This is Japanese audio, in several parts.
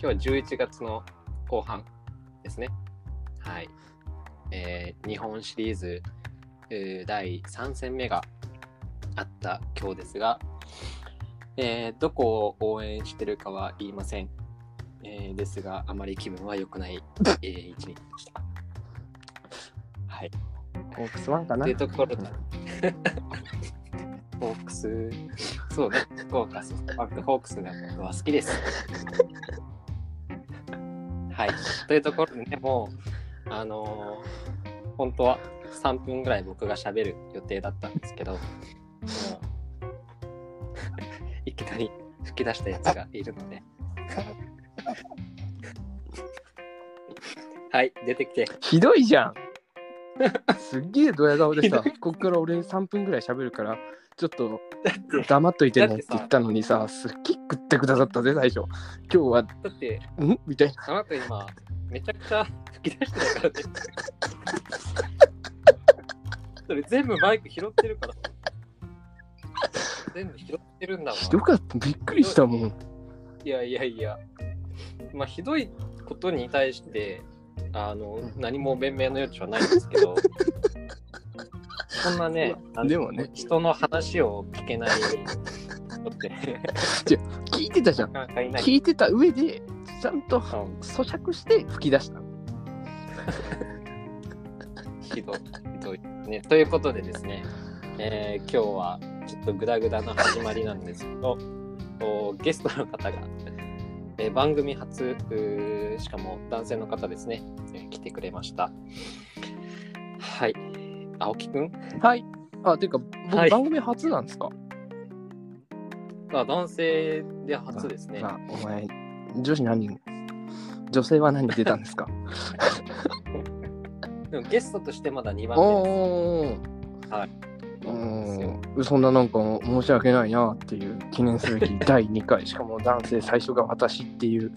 今日は11月の後半ですね。はい。えー日本シリーズ、えー第3戦目があった今日ですが、えーどこを応援してるかは言いません。えーですが、あまり気分は良くない、えー一日でした。はい。ホークスワンかな？というところで、ホークス、そうね、フトバンクホークスが僕は好きです。はい。というところでね、もう、あのー本当は3分ぐらい僕が喋る予定だったんですけど、もう、いきなり吹き出したやつがいるので。はい、出てきて。ひどいじゃんすっげえドヤ顔でさ、こっから俺3分ぐらい喋るから、ちょっと黙っといてねって言ったのにさ、すっげえ食ってくださったぜ、最初。今日は、だって、ん？みたいな。あなた今、めちゃくちゃ吹き出してたからね。それ全部マイク拾ってるから。全部拾ってるんだわ。ひどかった。びっくりしたもん。いやいやいや。まあ、ひどいことに対して、あの、何も弁明の余地はないんですけど、そんなね、でもね人の話を聞けない人って、聞いてたじゃん。聞いてた上で、ちゃんとうん咀嚼して吹き出した。ひどい、ひどい。ね、ということでですね、えー今日はちょっとグダグダな始まりなんですけど、おゲストの方が、えー番組初、しかも男性の方ですね、えー来てくれました。はい。青木くん？はい。あ、ていうか、僕、はい番組初なんですか？あ男性で初ですね。あ、お前、女子何人？女性は何人出たんですか？でもゲストとしてまだ2番お目ーです。はい。そうなんですようんそんななんか申し訳ないなっていう記念すべき 第2回しかも男性最初が私っていう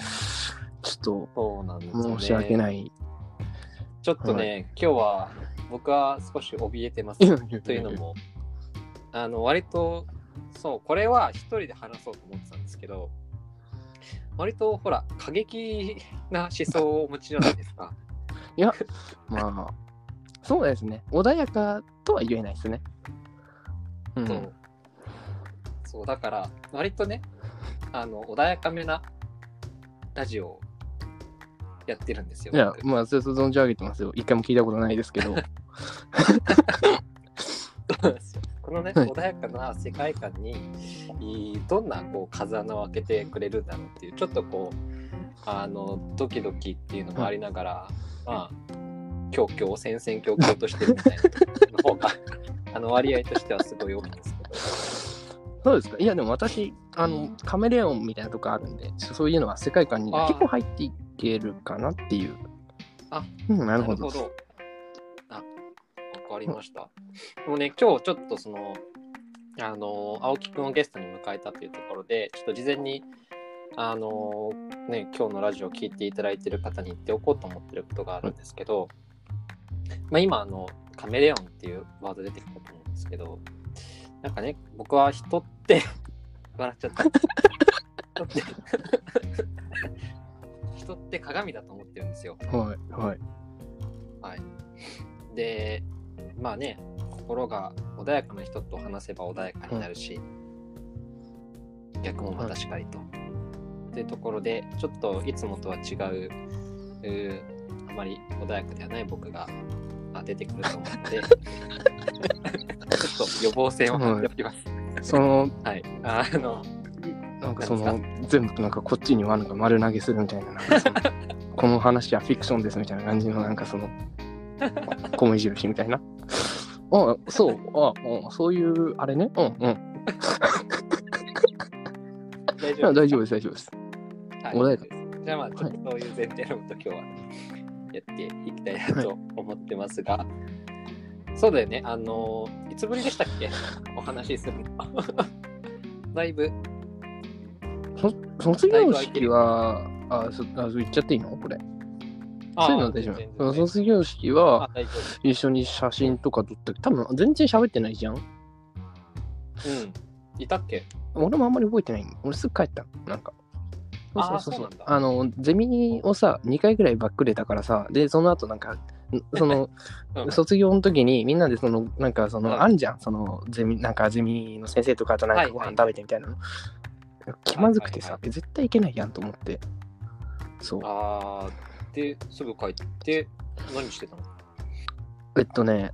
ちょそうなんですよね。っと申し訳ない。ちょっとね、は今日は僕は少し怯えてます。というのも、あの割とそうこれは一人で話そうと思ってたんですけど割とほら過激な思想をお持ちじゃないですか。まあそうですね。穏やかとは言えないですね。うん。そうそうだから割とねあの穏やかめなラジオをやってるんですよ。いや僕まあそれと存じ上げてますよ。一回も聞いたことないですけど このね、はい。穏やかな世界観にどんなこう風穴を開けてくれるんだろうっていうちょっとこうあのドキドキっていうのもありながら、まあ強々戦々恐々としてるみたいなの方が あの割合としてはすごい多いんですけど。そうですか。いやでも私あのカメレオンみたいなとこあるんでそういうのは世界観に結構入っていけるかなっていう。あうん、なるほど。りました。でもね今日ちょっとそのあの青木くんをゲストに迎えたというところでちょっと事前にあのね今日のラジオを聞いていただいている方に言っておこうと思ってることがあるんですけど、まあ、今あのカメレオンっていうワード出てきたと思うんですけどなんかね僕は人って 笑っちゃった人って人って鏡だと思ってるんですよ。はいはい。はい。で、まあね、心が穏やかな人と話せば穏やかになるし、逆もまたしかりと。というところで、ちょっといつもとは違う、うーあまり穏やかではない僕があ出てくると思うので、ちょっと予防線を張っておきます。そのはい。あの、なんかその何全部なんかこっちにはなんか丸投げするみたいな この話はフィクションですみたいな感じのなんかその 米印みたいな。あそうああそういうあれね。うんうん。大丈夫あ大丈夫です大丈夫です。はい。穏やか。じゃあまあちょっとそういう前提のもと今日はやっていきたいなと思ってますが、そうだよね。あのいつぶりでしたっけ？お話しするの。だいぶ。卒業式はあそあそう言っちゃっていいの？これ。そういうのは大丈夫。卒業式あは一緒に写真とか撮った多分全然喋ってないじゃん？夫うん。いたっけ？俺もあんまり覚えてない。俺すぐ帰った。なんか。そうそうそうあのゼミをさ2回ぐらいバックれたからさでその後なんかん そのうん。卒業の時にみんなでそのなんかその、うん。あんじゃん？そのゼミなんかゼミの先生とかとなんかご飯食べてみたいなの、気まずくてさ、絶対いけないやんと思って。そう。あーで、すぐ帰って、何してたの？えっとね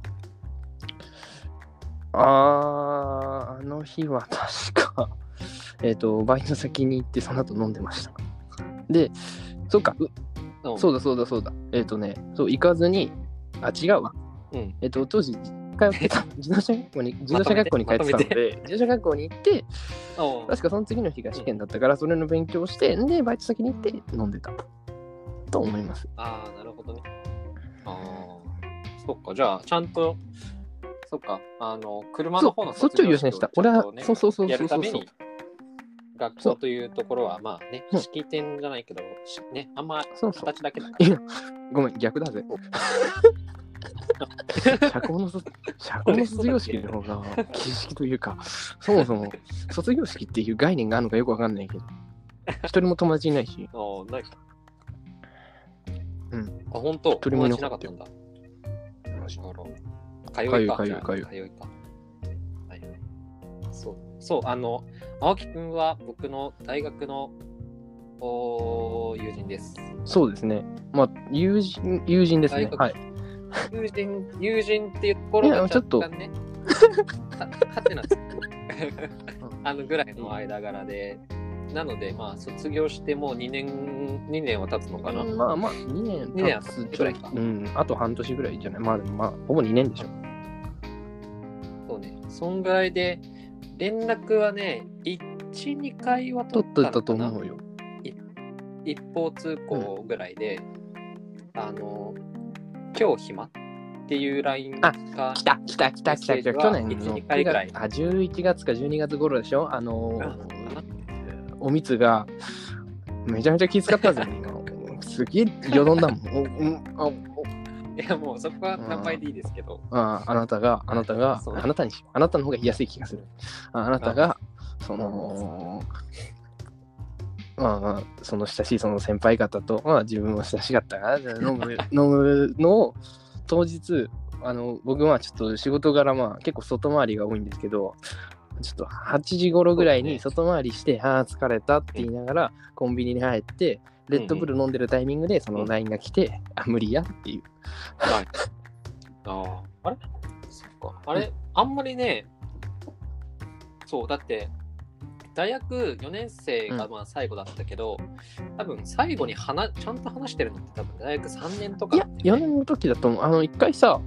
あーあの日は確かえっとバイト先に行ってその後飲んでましたでそっかううんそうだそうだそうだ。えっ、とね、そう、行かずに、あ、違うわ。うん。えっ、と、当時、通ってた 自動車学校に、自動車学校に通ってたのまとで、自動車学校に行って、確かその次の日が試験だったから、それの勉強をして、で、バイト先に行って飲んでた。と思います。ああ、なるほどね。ああ、そっか、じゃあ、ちゃんと、そっか、あの、車の方のそうそっちを優先した俺はそうそうそうそうやるために、学そう校というところは、まあね、うん式典じゃないけど、しね、あんまそうそう。形だけだから。いや、ごめん、逆だぜ。社交の卒社交の卒業式の方が、形式というか、そもそも卒業式っていう概念があるのかよくわかんないけど、一人も友達いないし、ああ、ないか。うん。あ、本当人もいなかかったたんだ。あら。通いか。かゆいかゆいかゆい。そう、そう、あの、青木くんは僕の大学のおー友人です。そうですね。まあ、友人、友人ですね。はい。友人、友人っていうところがいやちょっとはてなつく あのぐらいの間柄で、なので、まあ、卒業してもう2年、2年は経つのかな？まあまあ、2年二年経つぐらいかうん、あと半年ぐらいじゃない？まあまあ、ほぼ2年でしょ。そうね。そんぐらいで、連絡はね、1、2回は取っ取ったのかな？といたと思うよ。一方通行ぐらいで、あの、今日暇っていう LINE があ来た、来た、来た、来た、来た。去年の1 2回ぐらいあ、11月か12月頃でしょ？あのおみつが、めちゃめちゃ気遣ったぜ、今すげえよどんだもん。いや、もうそこは名前でいいですけど、ああなたが、あなたがあなたにあなたの方が言いやすい気がする。ああなたが、その、まあ、その親しいその先輩方と、まあ、自分も親しかったから、飲む 飲むのを当日、あの僕はちょっと仕事柄、まあ、結構外回りが多いんですけど、ちょっと8時頃ぐらいに外回りして、ああ、疲れたって言いながら、コンビニに入って、レッドブル飲んでるタイミングで、その LINE が来て、あ、無理やっていう。はい。ああ、あれ？そっか。あれ、あんまりね、そう、だって、大学4年生がまあ最後だったけど、多分最後に話ちゃんと話してるのって多分大学3年とかいや、4年の時だと思う。あの、一回さ、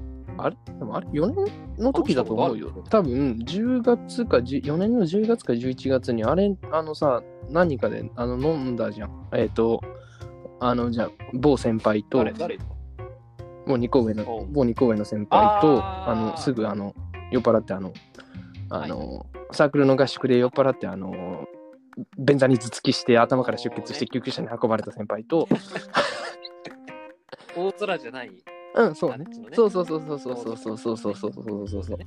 あれでもあれ ?4 年の時だと思うよ。多分、10月か10、4年の10月か11月に、あれ、あのさ、何人かであの飲んだじゃん。えっ、と、あの、じゃあ、某先輩と、誰誰？某2個上の某2個上の先輩と、あの、すぐ、あの、酔っ払って、あの、あの、サークルの合宿で酔っ払って、あの、便座に頭突きして頭から出血して救急車に運ばれた先輩と、大空じゃないうん、そうね。そうそうそうそうそうそうそうそうそうそうそうそうそう。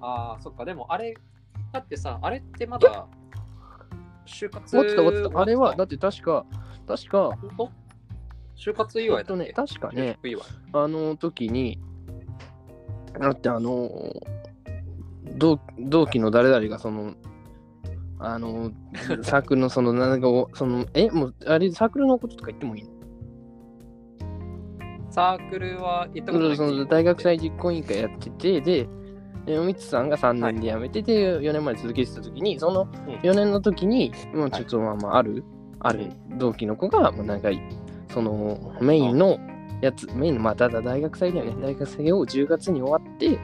ああ、そっか、でもあれ、だってさ、あれってまだ、就活終わってた終わってた。あれは、だだって確か、確か、本当？就活祝いだっけ？えっとね、確かね、あの時に、だってあの、同同期の誰々がその、あの、サークルのその、なんかを、その、え、もう、あれ、サークルのこととか言ってもいいの？サークルは行ったことないその大学祭実行委員会やってて、で、でおみつさんが3年で辞めてて、4年まで続けてた時に、そのうん4年の時に、もうちょっとまあまあ、ある、ある同期の子が、もうなんか、そのメインのやつ、メインの、まあ、ただ大学祭だよね。大学祭を10月に終わって、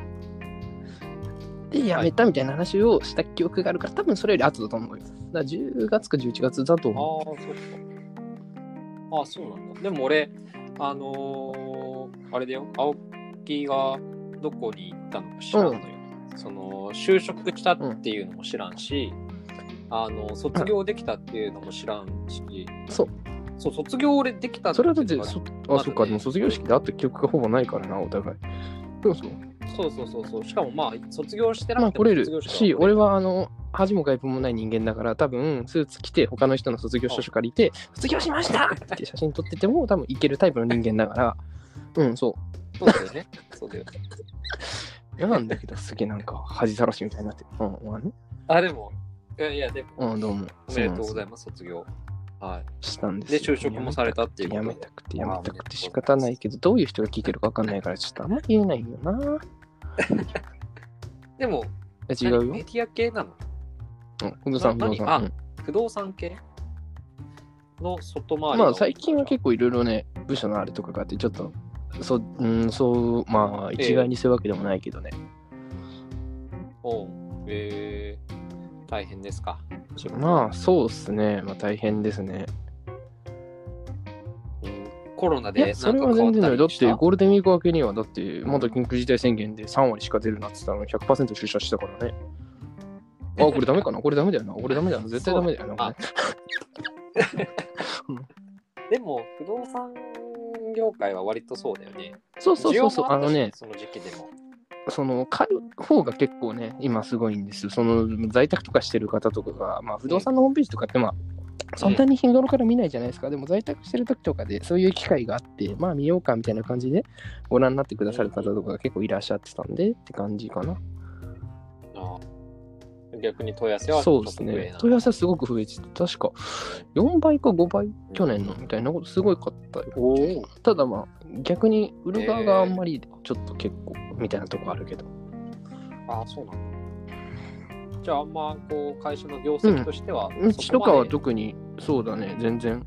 で、辞めたみたいな話をした記憶があるから、多分それより後だと思うよ。だから10月か11月だとあ思あ、そっか。ああ、そうなんだ。でも俺、あのーあれだよ、青木がどこに行ったのか知らんのよ。その、就職したっていうのも知らんし、あの、卒業できたっていうのも知らんし、う。そう。そう、卒業俺できたそれはだって、いうのがそまだねあ、そっか、でも卒業式で会った記憶がほぼないからな、お互い。そうそう。そうそうそうそう。しかもまあ、卒業してなくてもまあ来れる卒業式し、俺はあの、恥も外聞もない人間だから、多分スーツ着て、他の人の卒業証書借りて、卒業しましたって写真撮ってても、多分いけるタイプの人間だから、うん、そう。そうだよね。そうだよね。嫌なんだけど、すげえなんか恥さらしみたいになって。うん、まあね。あ、でも、いやいや、でも、うん、どうも。おめでとうございまます、卒業。はす。したんですで、よ就職もされたっていうやめたくて、やめたくて仕方ないけど、どういう人が聞いてるか分かんないから、ちょっとあんまり言えないよな。でも、え違うよメ。ディア系なの？うん、不動産、不動何産。うん不動産系の外回りまあ最近は結構いろいろね、部署のあれとかがあって、ちょっと、そう、うん、そう、まあ一概にそういうわけでもないけどね。構。えー、大変ですか？まあそうっすね。まあ大変ですね。うんコロナでそれは全然ない。だってゴールデンウィーク明けには、だってまだ緊急事態宣言で3割しか出るなって言ったのに100%出社したからね。あ、これダメかな？これダメだよな？これダメだよな？絶対ダメだよな？あ でも、不動産業界は割とそうだよね。そうそうそうそう。あのね、その時期でも。その買う方が結構ね、今すごいんですよ。その在宅とかしてる方とかが、まあ、不動産のホームページとかって、まあ、そんなに日頃から見ないじゃないですか。でも在宅してる時とかで、そういう機会があって、まあ見ようかみたいな感じでご覧になってくださる方とかが結構いらっしゃってたんでって感じかな。ああ逆に問い合わせはちそうです。ね問い合わせはすごく増えてて、確か4倍か5倍去年のみたいなことすごいかったよ。ただまあ、逆に売る側があんまりちょっと結構みたいなとこあるけど。ああ、そうなんだ。じゃあ、あんまこう会社の業績としては、うちとかはと特にそうだね、全然。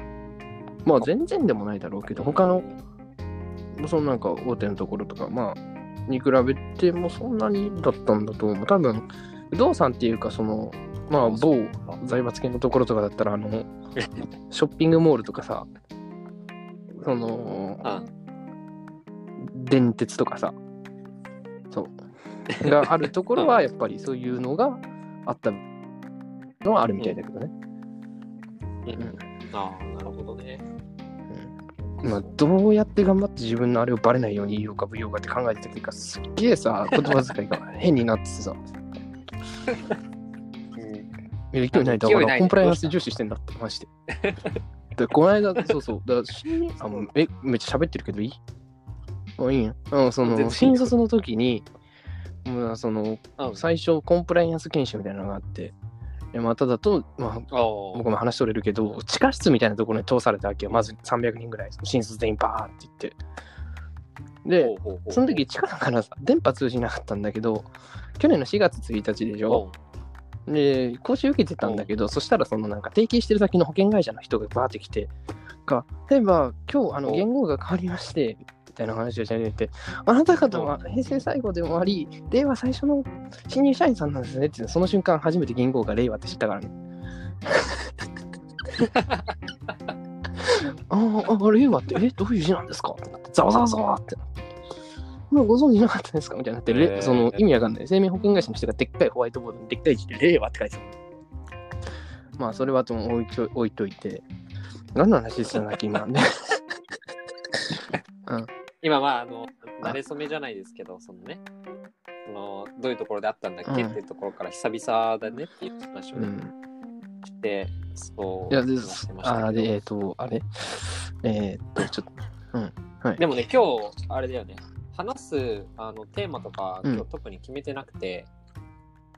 まあ全然でもないだろうけど、他の、そのなんか大手のところとか、まあ、に比べてもそんなにだったんだと思う。多分、不動産っていうか、その、まあ、某財閥系のところとかだったら、あの、ショッピングモールとかさ、その、あ電鉄とかさ、そう、があるところは、やっぱりそういうのがあったのはあるみたいだけどね。ああ、なるほどね。まあ、どうやって頑張って自分のあれをバレないように言おうか不要かって考えてた結果、すっげえさ、言葉遣いが変になっててさ、うん、いや勢いないだからコンプライアンス重視してんだって、マジで。で、この間、そうそう、だから新あもうえ、めっちゃ喋ってるけどいい？あ、いいよ。うん、その、全然いいよ新卒の時に、まあ、その、うん最初、コンプライアンス研修みたいなのがあって、でまあ、ただと、まあ、ああ僕も話しとれるけど、地下室みたいなところに通されたわけよ。まず300人ぐらい、新卒全員バーって言って。で、その時地下だからさ、電波通じなかったんだけど、去年の4月1日でしょ？で、講習受けてたんだけど、そしたらそのなんか提携してる先の保険会社の人がバーって来て、が、例えば今日あのお言語が変わりまして、みたいな話をし始めて、あなた方は平成最後でもあり、令和最初の新入社員さんなんですねって、その瞬間初めて言語が令和って知ったからね。ああ、あ、令和って、え、どういう字なんですか？ざわざわざわって。もうご存知なかったですか？みたいになって、れへーその意味わかんない。生命保険会社の人がでっかいホワイトボードにでっかい字で令和って書いてた。まあ、それはとも置いと置いといて、何の話してたんだっけ、今ね。うん、今、まあ、あの、慣れ初めじゃないですけど、そのね、そのどういうところであったんだっけ、うん。っていうところから久々だねっていう話をね、うん。して、そう、いや、で話してましたけど。あで、えっ、と、あれ？えっ、と、ちょっと、はい。でもね、今日、あれだよね、話すあのテーマとか、うん。今日特に決めてなくて、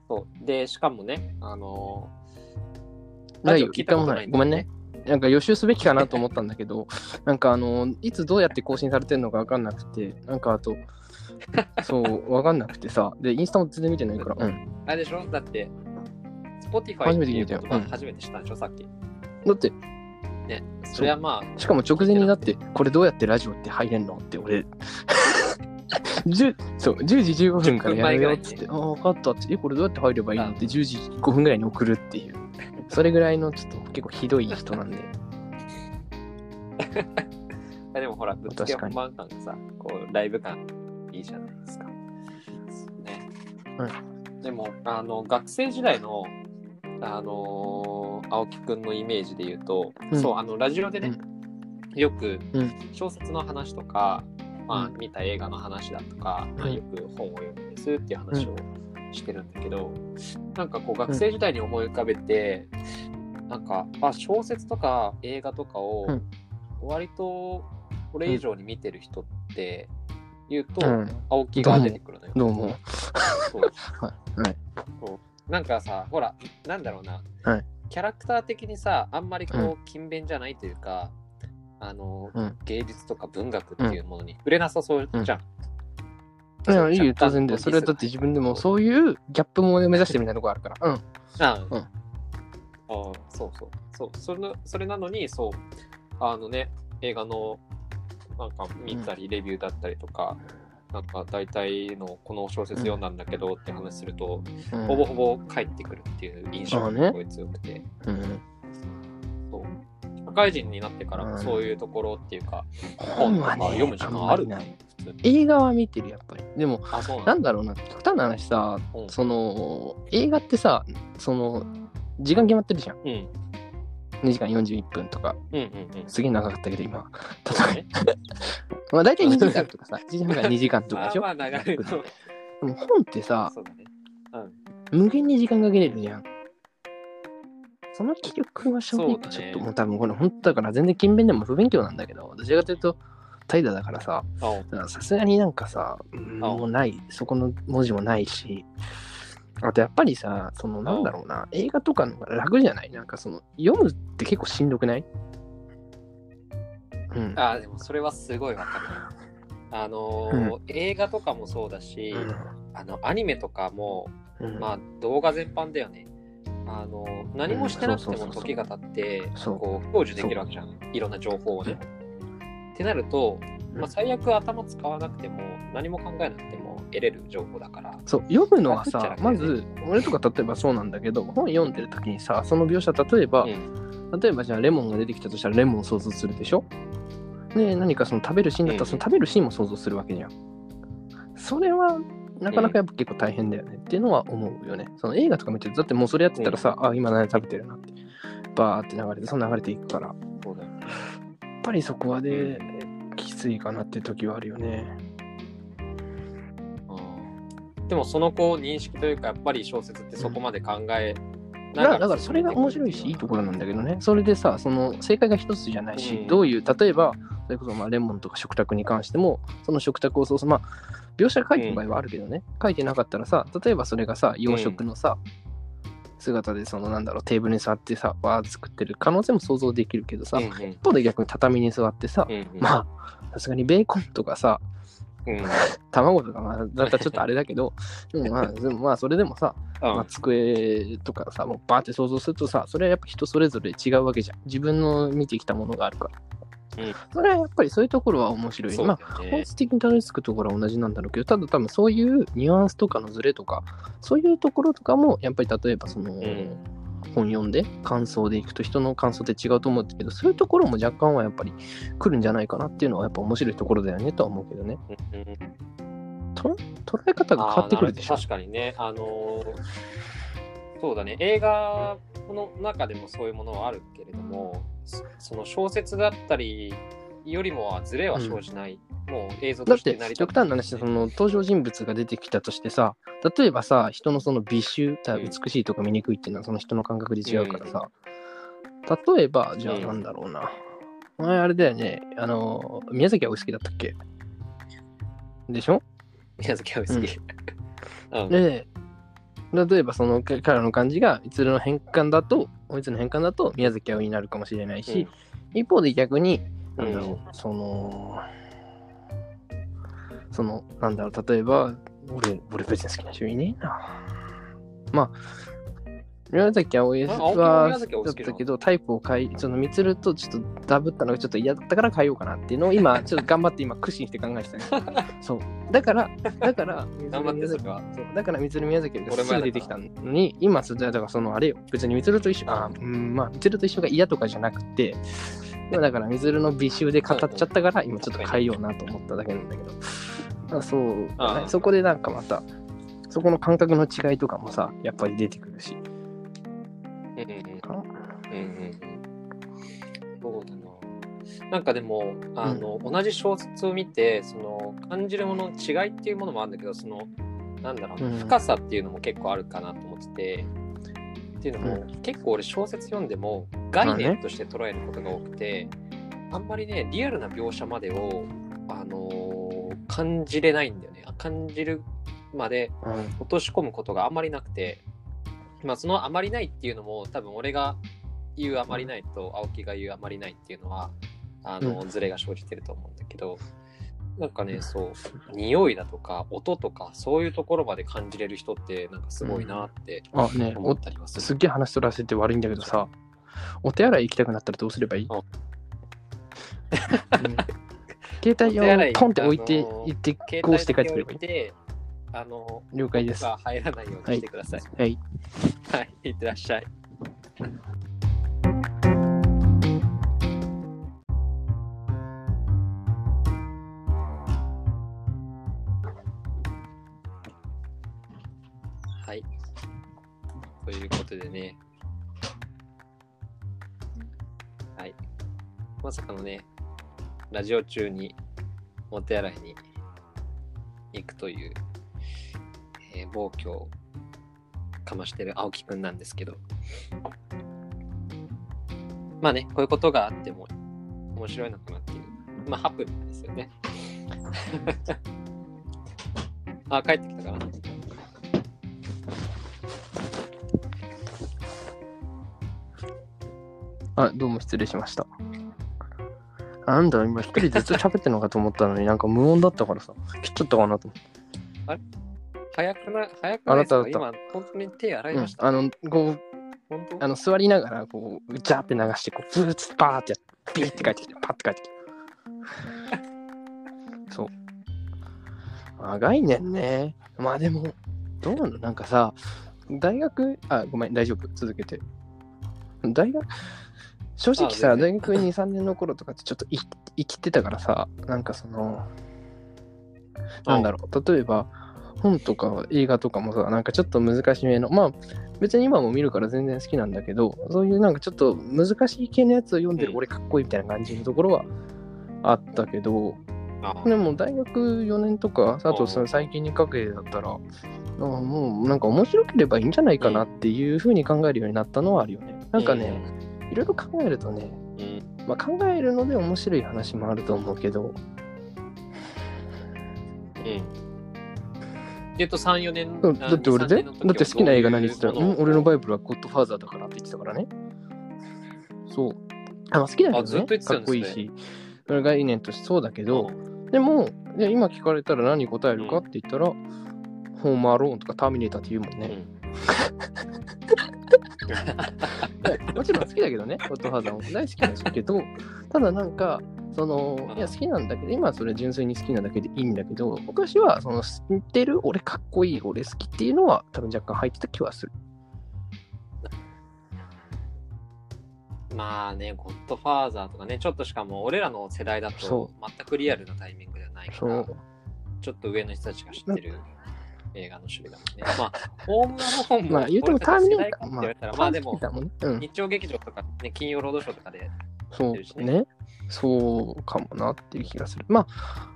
そう。で、しかもね、あのラジオ聞いたことない。ごめんね。なんか予習すべきかなと思ったんだけど、なんかあの、いつどうやって更新されてるのか分かんなくて、なんかあと、そう、分かんなくてさ、で、インスタも全然見てないから、うん。あれでしょ？だって、Spotify 初めって聞いたよ。初めて知ったんでしょ、さっき。だって、ね、それはまあ、しかも直前になって、これどうやってラジオって入れんのって俺、10そう10時15分からやるよっつって、ああ、分かったって、え、これどうやって入ればいいのって10時5分ぐらいに送るっていう、それぐらいのちょっと結構ひどい人なんで、あでもほら、ぶっつけ本番感がさ、こう、ライブ感いいじゃないですか。ね。でも、あの、学生時代の、あのー青木くんのイメージで言うと、うん。そう、あの、ラジオでね、よくうん。小説の話とか、まあう、見た映画の話だとか、まあ、うんよく本を読むんですっていう話をしてるんだけど、なんかこう学生時代に思い浮かべて、なんか、あ、小説とか映画とかをうん割とこれ以上に見てる人って言うと、うん青木が出てくるのよ。どうも。そう はい。はい。なんかさ、ほら、なんだろうな、はいキャラクター的にさ、あんまりこう、う勤勉じゃないというか、あの、うん芸術とか文学っていうものに触れなさそうじゃん。いや、いいよ、当然だよ。それはだって自分でもそういうギャップも目指してるみたいなとこあるから。うん。あうんあそうそう。そう、それなそれなのに、そう、あのね、映画のなんか見たり、レビューだったりとか、なんか大体のこの小説読んだんだけどって話すると、うんほぼほぼ帰ってくるっていう印象がすごい強くて、うん。そう社会人になってからもそういうところっていうか、本はね、読む時間ある？んまりない。普通に。映画は見てる、やっぱり。でも、なんんだろうな、極端な話さ、うんその、映画ってさ、その、時間決まってるじゃん。うん。2時間41分とか。うんうんうん。すげえ長かったけど、今。そうだね。まあ、大体2時間とかさ、1時間から2時間とかでしょ？まあまあ長いと。でも本ってさ、そうだね。無限に時間かけれるじゃん。その気力は正直ちょっともう多分これ本当だから全然勤勉でも不勉強なんだけど、どちらかというと怠惰だからさ、さすがになんかさ、うんもうない、そこの文字もないし、あとやっぱりさ、そのなんだろうな、映画とかの方が楽じゃない？なんかその読むって結構しんどくない？うん。あでもそれはすごいわかる。あのー映画とかもそうだし、あのアニメとかも、うん、まあ動画全般だよね。あの何もしてなくても時が経って、こう享受できるわけじゃん。いろんな情報をね。ってなると、まあ、最悪頭使わなくても何も考えなくても得れる情報だから。そう読むのはさ楽っちゃ楽、まず俺とか例えばそうなんだけど本読んでる時にさその描写例えば、うん。例えばじゃあレモンが出てきたとしたらレモンを想像するでしょ？で何かその食べるシーンだったらうん。その食べるシーンも想像するわけじゃん。それはなかなかやっぱ結構大変だよね。っていうのは思うよね。その映画とか見てるとだってもうそれやってたらさ、あ今何食べてるなってバーって流れてその流れていくから。そうだよねぱりそこはできついかなって時はあるよね。うん。でもそのこう認識というかやっぱり小説ってそこまで考えながだだからそれが面白いしいいところなんだけどね。それでさその正解が一つじゃないし、うん。どういう例えばそれこそまあレモンとか食卓に関してもその食卓をそうそうまあ描写が書いてる場合はあるけどね、書いてなかったらさ例えばそれがさ洋食のさ、姿でそのなんだろうテーブルに座ってさわー作ってる可能性も想像できるけどさ、うんうん一方で逆に畳に座ってさ、うんうんまあさすがにベーコンとかさうん卵とかまあだったらちょっとあれだけどでもまあ でもまあそれでもさうんまあ、机とかさ、もうバーって想像するとさ、それはやっぱ人それぞれ違うわけじゃん。自分の見てきたものがあるから。うんそれはやっぱりそういうところは面白い。そうまあ、本質的にたどり着くところは同じなんだろうけど、ただ多分そういうニュアンスとかのズレとか、そういうところとかも、やっぱり例えばその、ん本読んで感想でいくと人の感想って違うと思うんだけど、そういうところも若干はやっぱり来るんじゃないかなっていうのはやっぱ面白いところだよねとは思うけどね。うんうんと捉え方が変わってくるでしょ。確かにね、あのーそうだね、映画の中でもそういうものはあるけれども、そその小説だったりよりもはズレは生じない、もう映像とだってして成り立極端な話その登場人物が出てきたとしてさ例えばさ人のその美醜美しいとか見にくいっていうのはその人の感覚で違うからさ、例えばじゃあうん。なんだろうな、前あれだよね。あの宮崎はお好きだったっけ？でしょ？宮崎は好き。うん。で例えばその彼らの感じがいつの変換だとおいつの変換だと宮崎葵になるかもしれないし、一方で逆になんだろう、その、その、なんだろう、例えば、俺、俺別に好きな人いねえな。まあ、宮崎葵は好きなの？たけど、タイプを変え、その、みつるとちょっとダブったのがちょっと嫌だったから変えようかなっていうのを今、ちょっと頑張って今、苦心して考えてた。ね。そう。だから、だから、頑張それはそう。だから、みつる宮崎がすぐ出てきたのに、今、それだからそのあれよ、別にみつると一緒、あうん、まあ、みつると一緒が嫌とかじゃなくて、今だから、みつるの美醜で語っちゃったから、今ちょっと変えようなと思っただけなんだけど、まあ、そう。だね、そこでなんかまた、そこの感覚の違いとかもさ、やっぱり出てくるし。うん。うんうんかなうんうん。そうだな。なんかでも、あの、同じ小説を見て、その、感じるものの違いっていうものもあるんだけど、その、なんだろう、うん。深さっていうのも結構あるかなと思ってて。っていうのも、結構俺小説読んでも概念として捉えることが多くて、あんまりねリアルな描写までを、あのー感じれないんだよね。感じるまでうん。落とし込むことがあんまりなくて、まあ、そのあまりないっていうのも多分俺が言うあまりないと青木が言うあまりないっていうのはあの、ズレが生じてると思うんだけどなんかねそう匂いだとか音とかそういうところまで感じれる人ってなんかすごいなってあ、ね、思おったりはする。すっげえ話取らせて悪いんだけどさ、お手洗い行きたくなったらどうすればいい、あうん。携帯をトンって置いてあのー行って携こうして帰ってくればあの了解です。入らないようにしてください。い。はい、はい、ってらっしゃい。はい。ということでね。はい。まさかのね、ラジオ中にお手洗いに行くという、えー暴挙をかましてる青木くんなんですけど。まあね、こういうことがあっても面白いのかなっていう。まあ、ハプニングですよね。あ、帰ってきたかな。あ、どうも失礼しました。なんだ、今一人ずつ喋ってんのかと思ったのになんか無音だったからさ、切っちゃったかなと思って。早くない早くないですか？あなた今、本当に手洗いうんまし、た？あの、こう、本当？あの座りながら、こう、ジャーって流して、こう、ブーツバーってやって、ビーって帰ってきて、パッて帰ってきて。そう。まあ、概念ね。まあでも、どうなの？なんかさ、大学、あ、ごめん、大丈夫、続けて。大学、正直さ、あ全大学2、3年の頃とかってちょっとい生きてたからさ、なんかその、なんだろう、例えば、本とか映画とかもさ、なんかちょっと難しめの、まあ、別に今も見るから全然好きなんだけど、そういうなんかちょっと難しい系のやつを読んでるうん。俺かっこいいみたいな感じのところはあったけど、あでも大学4年とか、あとそうん。の最近にかけてだったら、あもうなんか面白ければいいんじゃないかなっていうふうに考えるようになったのはあるよね。なんかね、いろいろ考えるとね、うん、まあ、考えるので面白い話もあると思うけど、うん。えっと、3、4年。うんだって俺で、だって好きな映画何言ってたら、うん、俺のバイイブルはゴッドファーザーだからって言ってたからね。そう。あまあ、好きだけどねあずっと言ってたかっこいいし、それ概念としてそうだけど、でも、今聞かれたら何答えるかって言ったら、ホームアローンとかターミネーターって言うもんね。もちろん好きだけどね、ゴッドファーザーも大好きだしけど、ただなんか、その、いや好きなんだけど、今はそれ純粋に好きなだけでいいんだけど、昔はその知ってる俺かっこいい、俺好きっていうのは多分若干入ってた気はする。まあね、ゴッドファーザーとかね、ちょっとしかも俺らの世代だそと全くリアルなタイミングではないから。ちょっと上の人たちが知ってる映画の種類だもんね。まあ、ホームアローンも、まあ言うてもターミネーター、俺たち世代かって言われたら、まあでも、ターミネーターも日曜劇場とか、ね、金曜ロードショーとかで、そうね。そうかもなっていう気がする。まあ、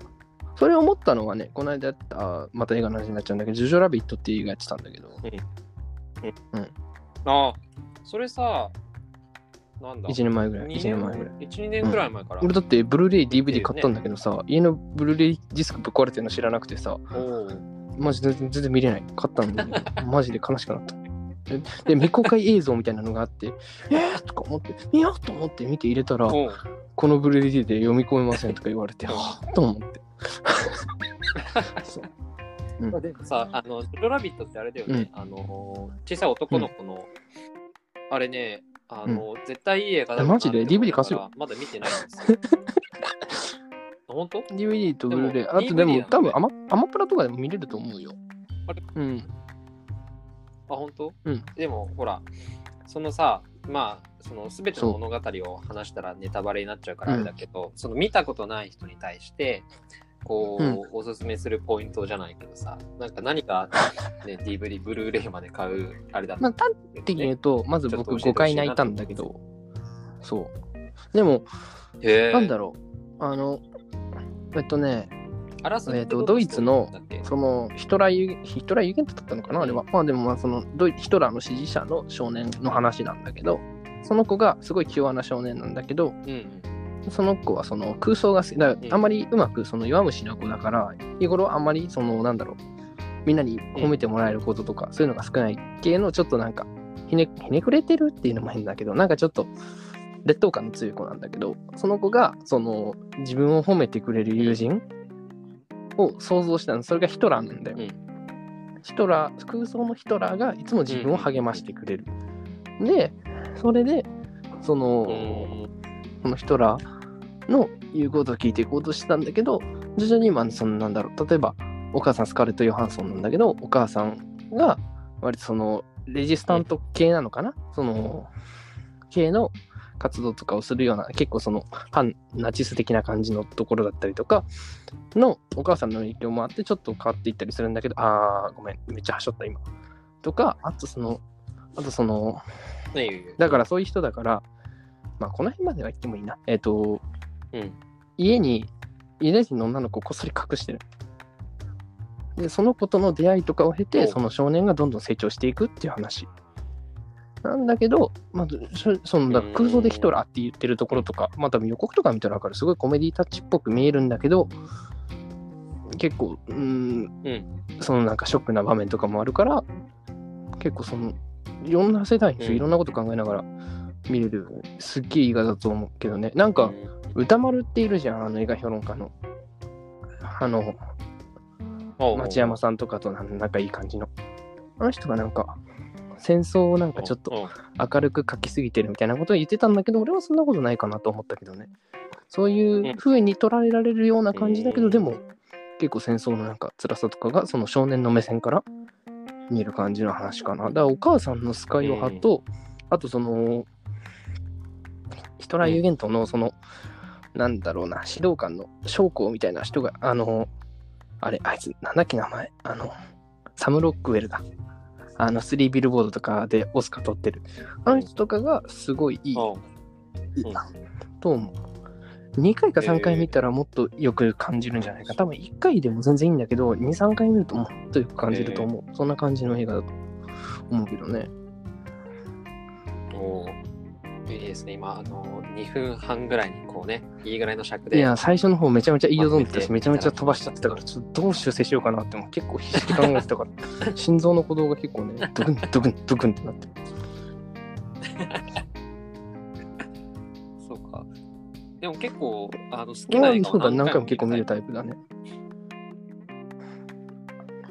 それを思ったのはね、この間やった、また映画の話になっちゃうんだけど、ジョジョラビットっていう映画やってたんだけど、ああ、それさ、なんだ？1年前ぐらい、2 1年前ぐらい。1、2年ぐらい前から。俺だってブルーレイ DVD 買ったんだけどさ、家のブルーレイディスクぶっ壊れてるの知らなくてさ、マジで全然見れない。買ったのに、マジで悲しくなった。で、で未公開映像みたいなのがあって、えー？とか思って、見ようと思って見て入れたら、このブルーレイで読み込めませんとか言われて、はぁと思って。そう。うん。まあでもさ、あの、ジョジョラビットってあれだよね、あの、小さい男の子の、あれね、あの、絶対いい映画だろうなマジで？って思い DVD ながら貸すよまだ見てないんですよ。本当？DVD とブルーレイ、でもあとで DVD も多分アマアマプラとかでも見れると思うよ。あれ？うん。あ、本当？うん。でも、ほら、そのさ、まあ、その全ての物語を話したらネタバレになっちゃうからあれだけど、その見たことない人に対して、こう、うん。おすすめするポイントじゃないけどさ、なんか何か、ね、DVD、ブルーレイまで買う、あれだまあ、端的に言うと、まず僕ちょっと教えてほしいな5回泣いたんだけど、そう。でも、なんだろう、あの、えっとね、あらすじえってどドイツのそのヒトラーユ、ヒトラーユーゲントだったのかな？あれは。まあでもまあそのドイヒトラーの支持者の少年の話なんだけど、その子がすごい気弱な少年なんだけど、うんその子はその空想が好きだうん。あんまりうまくその弱虫な子だから、日頃あんまりそのなんだろう、みんなに褒めてもらえることとか、そういうのが少ない系のちょっとなんかひね、ひねくれてるっていうのも変だけど、なんかちょっと劣等感の強い子なんだけど、その子がその自分を褒めてくれる友人を想像したの、それがヒトラーなんだよ。うん。ヒトラー、空想のヒトラーがいつも自分を励ましてくれる。で、それで、その、うん。このヒトラーの言うことを聞いていこうとしたんだけど、徐々に今、そのなんだろう、例えば、お母さんスカーレット・ヨハンソンなんだけど、お母さんが、割とその、レジスタント系なのかな、その、系の活動とかをするような、結構その、反ナチス的な感じのところだったりとか、のお母さんの影響もあって、ちょっと変わっていったりするんだけど、あー、ごめん、めっちゃはしょった、今。とか、あとその、あとその、だからそういう人だから、まあ、この辺までは言ってもいいな。えっ、と、うん家にユダヤ人の女の子をこっそり隠してる。で、その子との出会いとかを経て、おその少年がどんどん成長していくっていう話。なんだけど、まず、そそのだ空想でヒトラーって言ってるところとか、まあ多分予告とか見たら分かる、すごいコメディタッチっぽく見えるんだけど、結構、うーん、うん。そのなんかショックな場面とかもあるから、結構その、いろんな世代の人、うん。いろんなこと考えながら見れる、すっげえいい画だと思うけどね。なんか、歌丸っているじゃん、あの映画評論家の。あの、う。ん町山さんとかとなん仲いい感じの。あの人がなんか、戦争をなんかちょっとうん明るく書きすぎてるみたいなことを言ってたんだけど、俺はそんなことないかなと思ったけどね。そういう風に捉えられるような感じだけど、うんでも結構戦争のなんか辛さとかがその少年の目線から見える感じの話かな。だからお母さんのスカイオハと、あとその、ヒトラーユーゲントのその、なんだろうな、指導官の将校みたいな人が、あの、あれ、あいつ、なんだっけ名前、あの、サム・ロックウェルだ。あの、スリービルボードとかでオスカー取ってる。あの人とかがすごいいいうんと思う。2回か3回見たらもっとよく感じるんじゃないか。多分1回でも全然いいんだけど、2、3回見るともっとよく感じると思う。そんな感じの映画だと思うけどね。いいですね。今、あの、2分半ぐらいにこうね、いいぐらいの尺で。いや、最初の方めちゃめちゃ言いよどんでたし、まとめてめちゃめちゃ飛ばしちゃってたから、ちょっとどう修正しようかなっても結構必死で考えてたから、心臓の鼓動が結構ね、ドクンドクンドクンってなって。そうか。でも結構、あの好きな映画何回も結構見るタイプだね。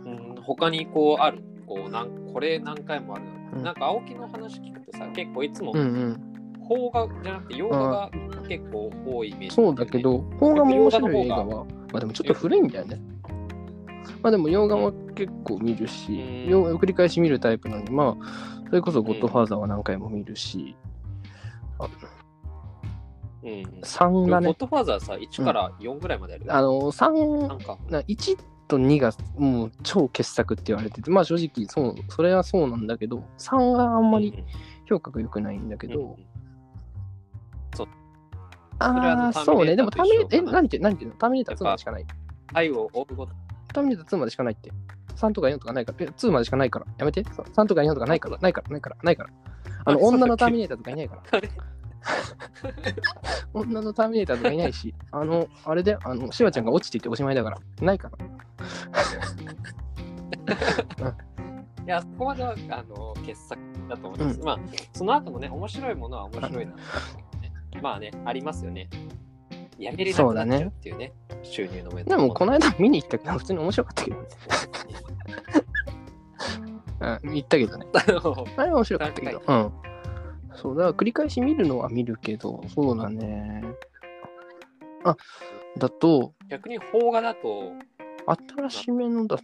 プ。うん、他にこうある、こうなんこれ何回もある。うんなんか青木の話聞くとさ、結構いつもうんうん。邦画じゃなくて洋画が結構多いイメージ、そうだけ、ど、邦画も面白い映画は、まあでもちょっと古いんだよね。まあでも洋画は結構見るし、うん。洋画を繰り返し見るタイプなので、まあ、それこそゴッドファーザーは何回も見るし、あうん。3がね、ゴッドファーザーさ、1から4ぐらいまである？あの、3なんか、な1と2がもう超傑作って言われてて、まあ正直そう、それはそうなんだけど、3があんまり評価が良くないんだけうんど、それはあのああ、そうね、でもターミネーター、え、な何言ってる何言ってるの？ターミネーター2までしかない。愛を追うごと。ターミネーター2までしかないって。3とか4とかないから。え、2までしかないから。やめて。3とか4とかないから。ないから。ないから。ないから。あの、女のターミネーターとかいないから。女のターミネーターとかいないし、あの、あれで、あの、シュワちゃんが落ちていっておしまいだから。ないから。いや、そこまでは、あの、傑作だと思います。まあ、その後もね、面白いものは面白いな。まあね、ありますよね。やめれなくなっちゃうっていうね、収入の面でも、この間見に行ったけど、普通に面白かったけどね。うん、行ったけどね。間。あれは面白かったけど。うん。そう、だ繰り返し見るのは見るけど、そうだね。あ、だと、逆に邦画だと、新しめのだ、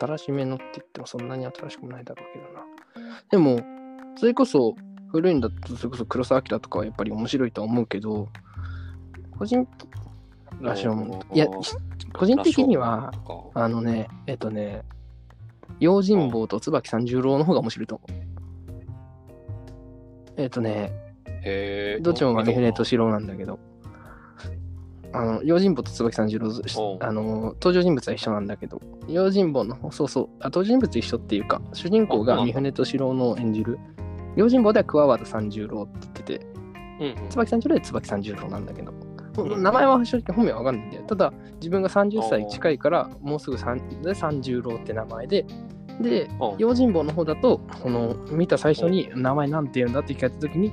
新しめのって言ってもそんなに新しくもないだろうけどな。でも、それこそ古いんだと、それこそ黒澤明とかはやっぱり面白いとは思うけど、個人、ラション、いや、し個人的には、あのね、えっとね、用心棒と椿三十郎の方が面白いと思う。えっとね、どっちも三船敏郎なんだけど、あの用心棒と椿三十郎あの登場人物は一緒なんだけど。用心棒のそうそう。あ登場人物一緒っていうか主人公が三船敏郎の演じる用心棒では桑和田三十郎って言っててうんうん。椿三十郎で椿三十郎なんだけど、うん名前は正直本名は分かんないんだよただ自分が30歳近いからもうすぐ3で三十郎って名前でで用心棒の方だとこの見た最初に名前なんて言うんだって聞かれた時に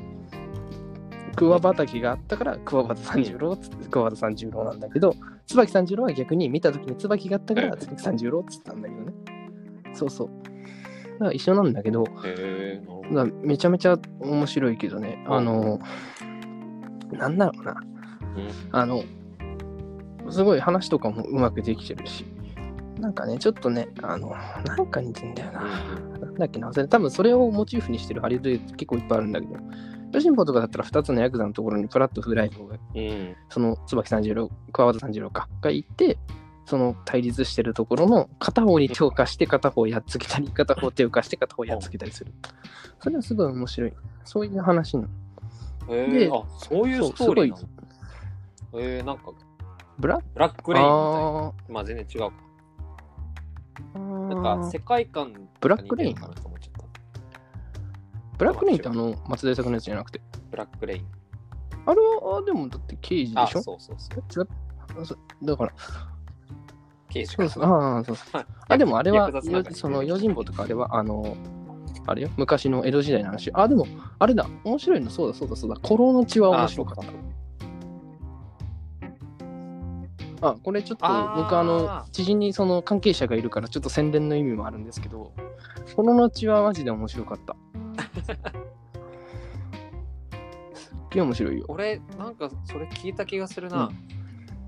桑畑があったから桑畑三十郎っつって桑畑三十郎なんだけど椿三十郎は逆に見た時に椿があったから椿三十郎っつったんだけどね。そうそうだから一緒なんだけどへえなるほど。だからめちゃめちゃ面白いけどね。あのなんだろうな。うん。あのすごい話とかもうまくできてるし。なんかねちょっとねあのなんか似てんだよな。なんだっけな。多分それをモチーフにしてるハリウッド結構いっぱいあるんだけど、ヨシンポとかだったら2つのヤクザのところにプラッとフライブが、うん。その椿三十郎、桑和田三十郎か、が行って、その対立してるところの片方に手を貸して片方をやっつけたり、片方手を貸して片方をやっつけたりする。それはすごい面白い。そういう話なの。えあそういうストーリーなの？えー、なんかブラッブラックレインみたいなあまあ全然違うか。ー。なんか世界観ブラックレインブラックレインってあの松田優作のやつじゃなくて？ブラックレイン。あれは、あでもだって刑事であしょ？そうそうそう。違う。そだから、刑事かそうそう。ああ、そうそう。はいあ、でもあれはその用心棒とかあれは、あの、あれよ、昔の江戸時代の話。あ、でも、あれだ、面白いの、そうだそうだそうだ、古老の血は面白かった。あ、これちょっと僕あの、知人にその関係者がいるから、ちょっと宣伝の意味もあるんですけど、古老の血はマジで面白かった。すっげえ面白いよ。俺なんかそれ聞いた気がするな、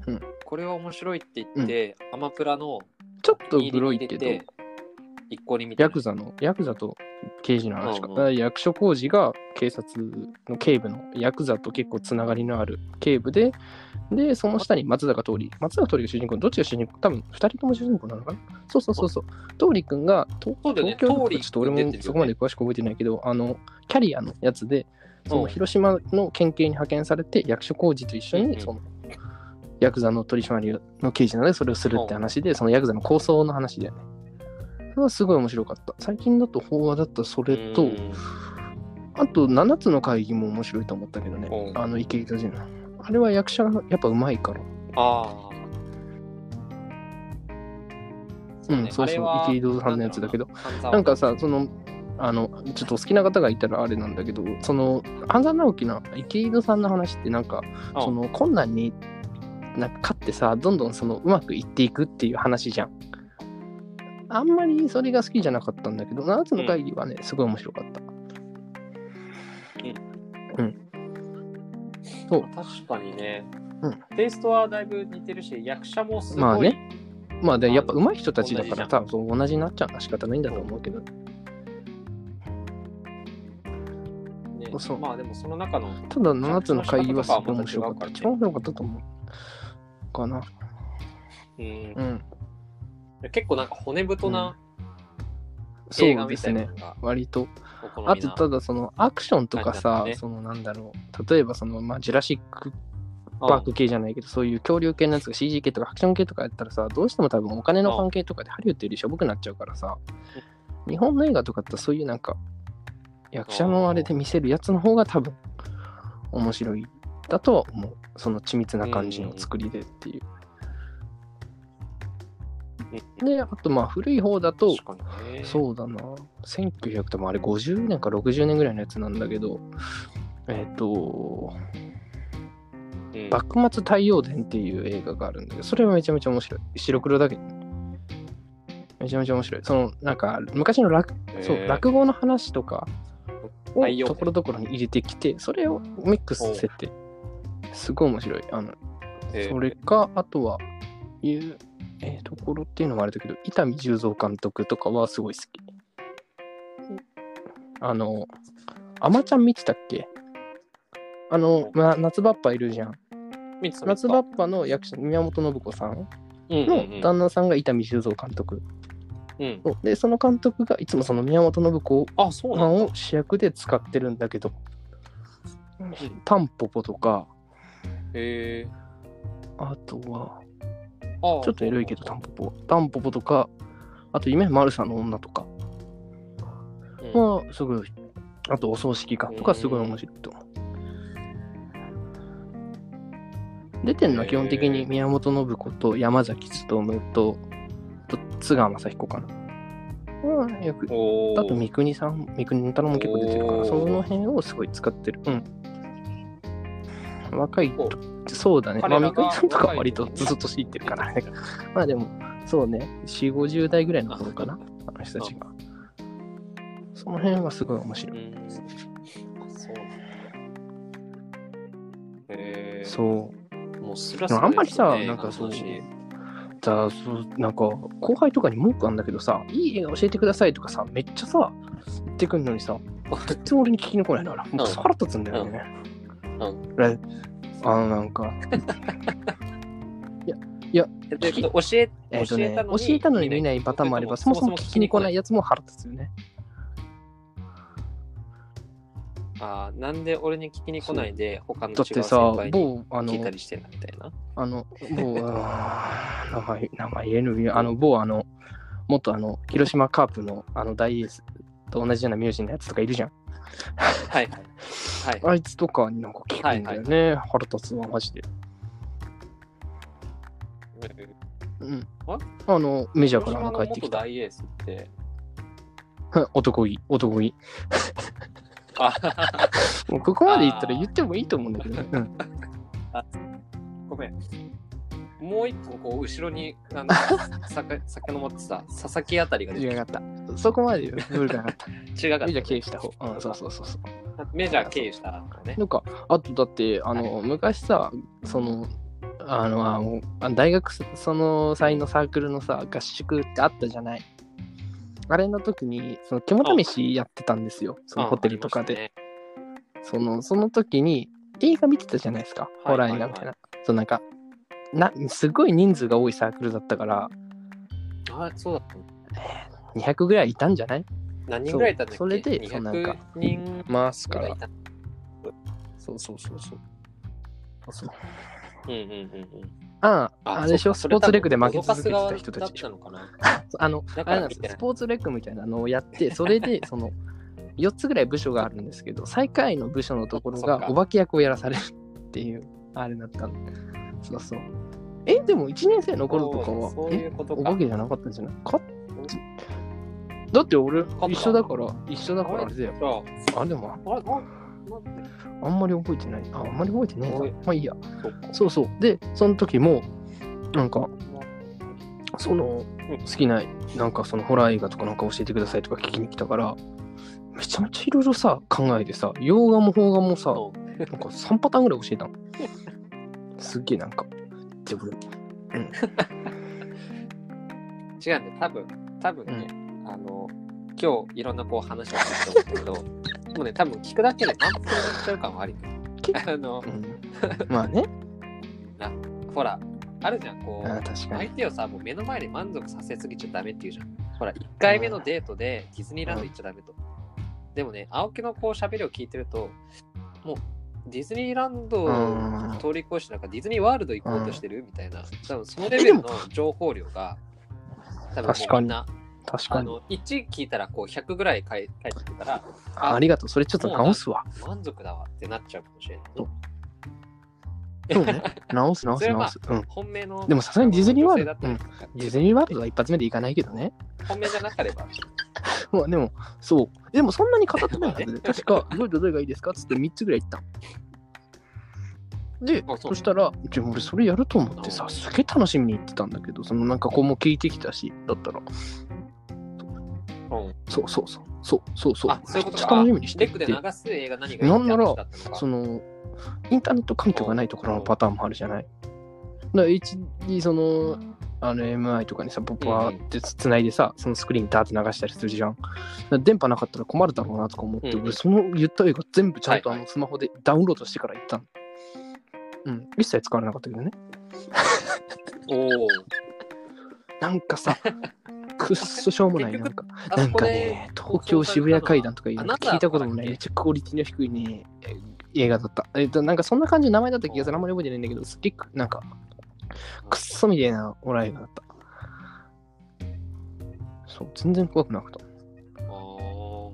うんうんこれは面白いって言って、アマプラのちょっと入グロいけど、一個に見てヤクザの、ヤクザと刑事の話か。うんうん。だから役所広司が警察の警部の、ヤクザと結構つながりのある警部で、で、その下に松坂桃李。松坂桃李が主人公、どっちが主人公？多分二人とも主人公なのかな？そうそうそうそう。桃李くんが、とそうだよね。東京桃李ちょっと俺出てるよね。もそこまで詳しく覚えてないけど、あの、キャリアのやつで、そのうん広島の県警に派遣されて、役所広司と一緒うんうん。に、その、ヤクザの取締りの刑事なので、それをするって話で、そのヤクザの構想の話だよね。それはすごい面白かった。最近だと法話だったそれと、うんあと7つの会議も面白いと思ったけどねう。んあの池井戸潤。あれは役者がやっぱうまいから。ああうん、そうそう、池井戸さんのやつだけど。どなんかさ、その、あの、ちょっとお好きな方がいたらあれなんだけど、その、半沢直樹の池井戸さんの話ってなんか、その困難になんか勝ってさ、どんどんそのうまくいっていくっていう話じゃん。あんまりそれが好きじゃなかったんだけど、7つの会議はね、すごい面白かった。そう。確かにね、うん。テイストはだいぶ似てるし役者もすごい、まあね。まあで、やっぱ上手い人たちだから、多分同じになっちゃうのは仕方ないんだと思うけど。ね。そう。まあでもその中のただ7つの会議はすごい面白かった。一番面白かった。と思う。かな。うんうん。結構なんか骨太なそ映画みうですねたいなの。が割と。お好みなあと、ただそのアクションとか感じだった、ねさそのなんだろう。例えばその、まあ、ジュラシックパーク系じゃないけど、そういう恐竜系のやつが CG 系とかアクション系とかやったらさ、どうしても多分お金の関係とかでハリウッドよりしょぼくなっちゃうからさ、日本の映画とかってそういうなんか、役者のあれで見せるやつの方が多分面白いだとは思う。その緻密な感じの作りでっていう。うんで、あとまあ古い方だと、ねそうだな。1900ともあれ50年か60年ぐらいのやつなんだけど、えっ、と、うん幕末太陽伝っていう映画があるんだけど、それはめちゃめちゃ面白い。白黒だけど。めちゃめちゃ面白い。その、なんか、昔の落そう落語の話とかをところどころに入れてきて、それをミックスさせて、すごい面白い。あの、えーそれか、あとは、いう、えーところっていうのもあれだけど、伊丹十三監督とかはすごい好き。あの、あまちゃん見てたっけ？あの、ま、夏バッパいるじゃん。夏バッパの役者、宮本信子さんうんの旦那さんが伊丹十三監督。うんで、その監督がいつもその宮本信子あそうさんを主役で使ってるんだけど、タンポポとか、へえあとは、あちょっとエロいけど、タンポポ。タンポポとか、あと、夢マルサの女とかうんは、すごい、あと、お葬式かとか、すごい面白いと思う。出てるのは基本的に宮本信子と山崎努と、と津川雅彦かな。うん、よくあと、三國さん、三國太郎も結構出てるから、その辺をすごい使ってる。うん。若いそうだね。まあ、三國さんとかは割とずっと知ってるからね。まあでも、そうね、4、50代ぐらいの頃かな、あの人たちが。その辺はすごい面白い。うん。あ、そうえ。そう。もうスラスラでもあんまりさなんかそう話だそうなんか、後輩とかに文句あんだけどさ、いい映画教えてくださいとかさ、めっちゃさ、言ってくんのにさ、全然俺に聞きに来ないなら、もう腹立つんだよね。うん俺あの、なんか、で教え、えっ、とね、教えたのに見ないパターンもあれば、そもそも聞きに来ないやつも腹立つよね。あーなんで俺に聞きに来ないで、他の違う先だってさ輩、に某、あの聞い、たりしてんだみたいな？あの、某、名前、名前言えぬよあの、某、あの、元あの、広島カープのあの大エースと同じような名字のやつとかいるじゃん。はいはい。はい。あいつとかになんか聞くんだよね。腹立つわ、マジで。うん。あ？あの、メジャーから帰ってきた。元大エースって、男気、男気。あ もうここまで言ったら言ってもいいと思うんだけどね。うん。ごめん。もう一個、こう、後ろに、あの、さか、遡ってさ、佐々木あたりが出てき違かった。そこまで古くなかった。た。違かった。メジャー経由した方。うん、そうそうそうそう。メジャー経由したのね。なんか、あとだって、あの、昔さ、その、あの、あ大学その際のサークルのさ、合宿ってあったじゃない。あれの時に、その肝試しやってたんですよ。そのホテルとかで。あ。ありその、その時に映画見てたじゃないですか。はいホラー映画みたいな。そうなんか、な、すごい人数が多いサークルだったから、あ、そうだったの。200ぐらいいたんじゃない？何人ぐらいいたんだっけ？それでそうなんか。200人ますぐら。そうそうそうそう。そうう。んうんうんうん。ああ、あれでしょ、スポーツレックで負け続けてたた人たちあの、スポーツレックみたいなのをやって、それで、その、4つぐらい部署があるんですけど、最下位の部署のところがお化け役をやらされるっていう、あれだったの。そうそう。え、でも1年生の頃とかは、そううことか。お化けじゃなかったんじゃない？かだって俺た、一緒だから、一緒だからあれだよ。ああ、でも、あんであんまり覚えてない。あ、あんまり覚えてない？なおい。まあいいや。そっか。そうそう。で、その時も、なんか、その、好きな、なんかそのホラー映画とかなんか教えてくださいとか聞きに来たから、めちゃめちゃいろいろさ、考えてさ、洋画も邦画もさ、うんなんか3パターンぐらい教えたの。すっげえなんか、でも、違うんだよ。多分、多分ね、あの、今日いろんなこう話をしてると思うんだけど、もうね、多分聞くだけで満腹になっちゃう感はあるよ。あのう、ん、まあね、ほら、あるじゃん、こう。相手をさ、もう目の前で満足させすぎちゃダメっていうじゃん。ほら、1回目のデートでディズニーランド行っちゃダメと。でもね、青木のこう喋りを聞いてると、もうディズニーランドうんを通り越してなんかディズニーワールド行こうとしてるみたいな、多分そのレベルの情報量が、多分も確かにうみんな、確かに。あの、1聞いたらこう100ぐらい返返ってくるから、あありがとう。それちょっと直すわ。満足だわってなっちゃうかもしれない、そうそうね。直す 直す直す。うん。本命の。でもさすがにディズニーワールド女性だったりとかディズニーワールドは一発目で行かないけどね。本命じゃなければ。まあでも、そう。でもそんなに語ってないはずで、確か、どれどれがいいですか？っつって3つぐらい言ったの。であ、そしたら、じゃあ俺それやると思ってさ、すげえ楽しみに言ってたんだけど、そのなんか子も聞いてきたし、だったら、うんそうそうそう、そうそうそう、あ、そういうことめっちゃか。楽しみにしてて、流す映画何がいいって話だったのか。その、インターネット環境がないところのパターンもあるじゃない。だから HD、その、あの MI とかにさ、ポップワーってつないでさ、そのスクリーンダーって流したりするじゃん。電波なかったら困るだろうなとか思って、うんうん俺その言った映画全部ちゃんとあのスマホでダウンロードしてから行ったの。うん、一切使われなかったけどね。おお。なんかさ、くっそしょうもない。なんか、あなんかね、東京渋谷階段とかいうあなた聞いたこともない、めっちゃクオリティの低いね、映画だった。えっと、なんかそんな感じの名前だった気がする。あんまり覚えてないんだけど、すっげえなんか、くっそみたいなオラ映画だった。そう、全然怖くなかった。あー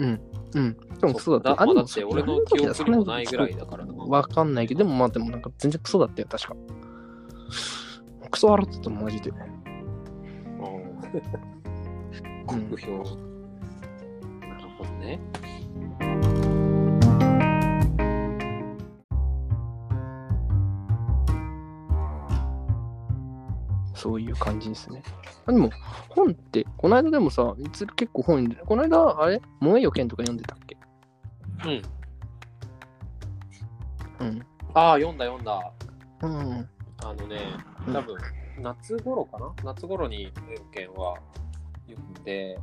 うん。でもクソだった。あだでもって俺の記憶にもないぐらいだからな。わかんないけど、でもまあでもなんか全然クソだったよ、確か。クソ笑ってたマジで。うん酷評。なるほどね。そういう感じですね。あでも、本って、この間でもさ、いつ結構本読んでる。この間、あれ？萌えよ剣とか読んでたっけ？うん。うん。ああ、読んだ読んだ。うん。あのね、うん多分、夏頃かな？夏頃に無用券は読んで、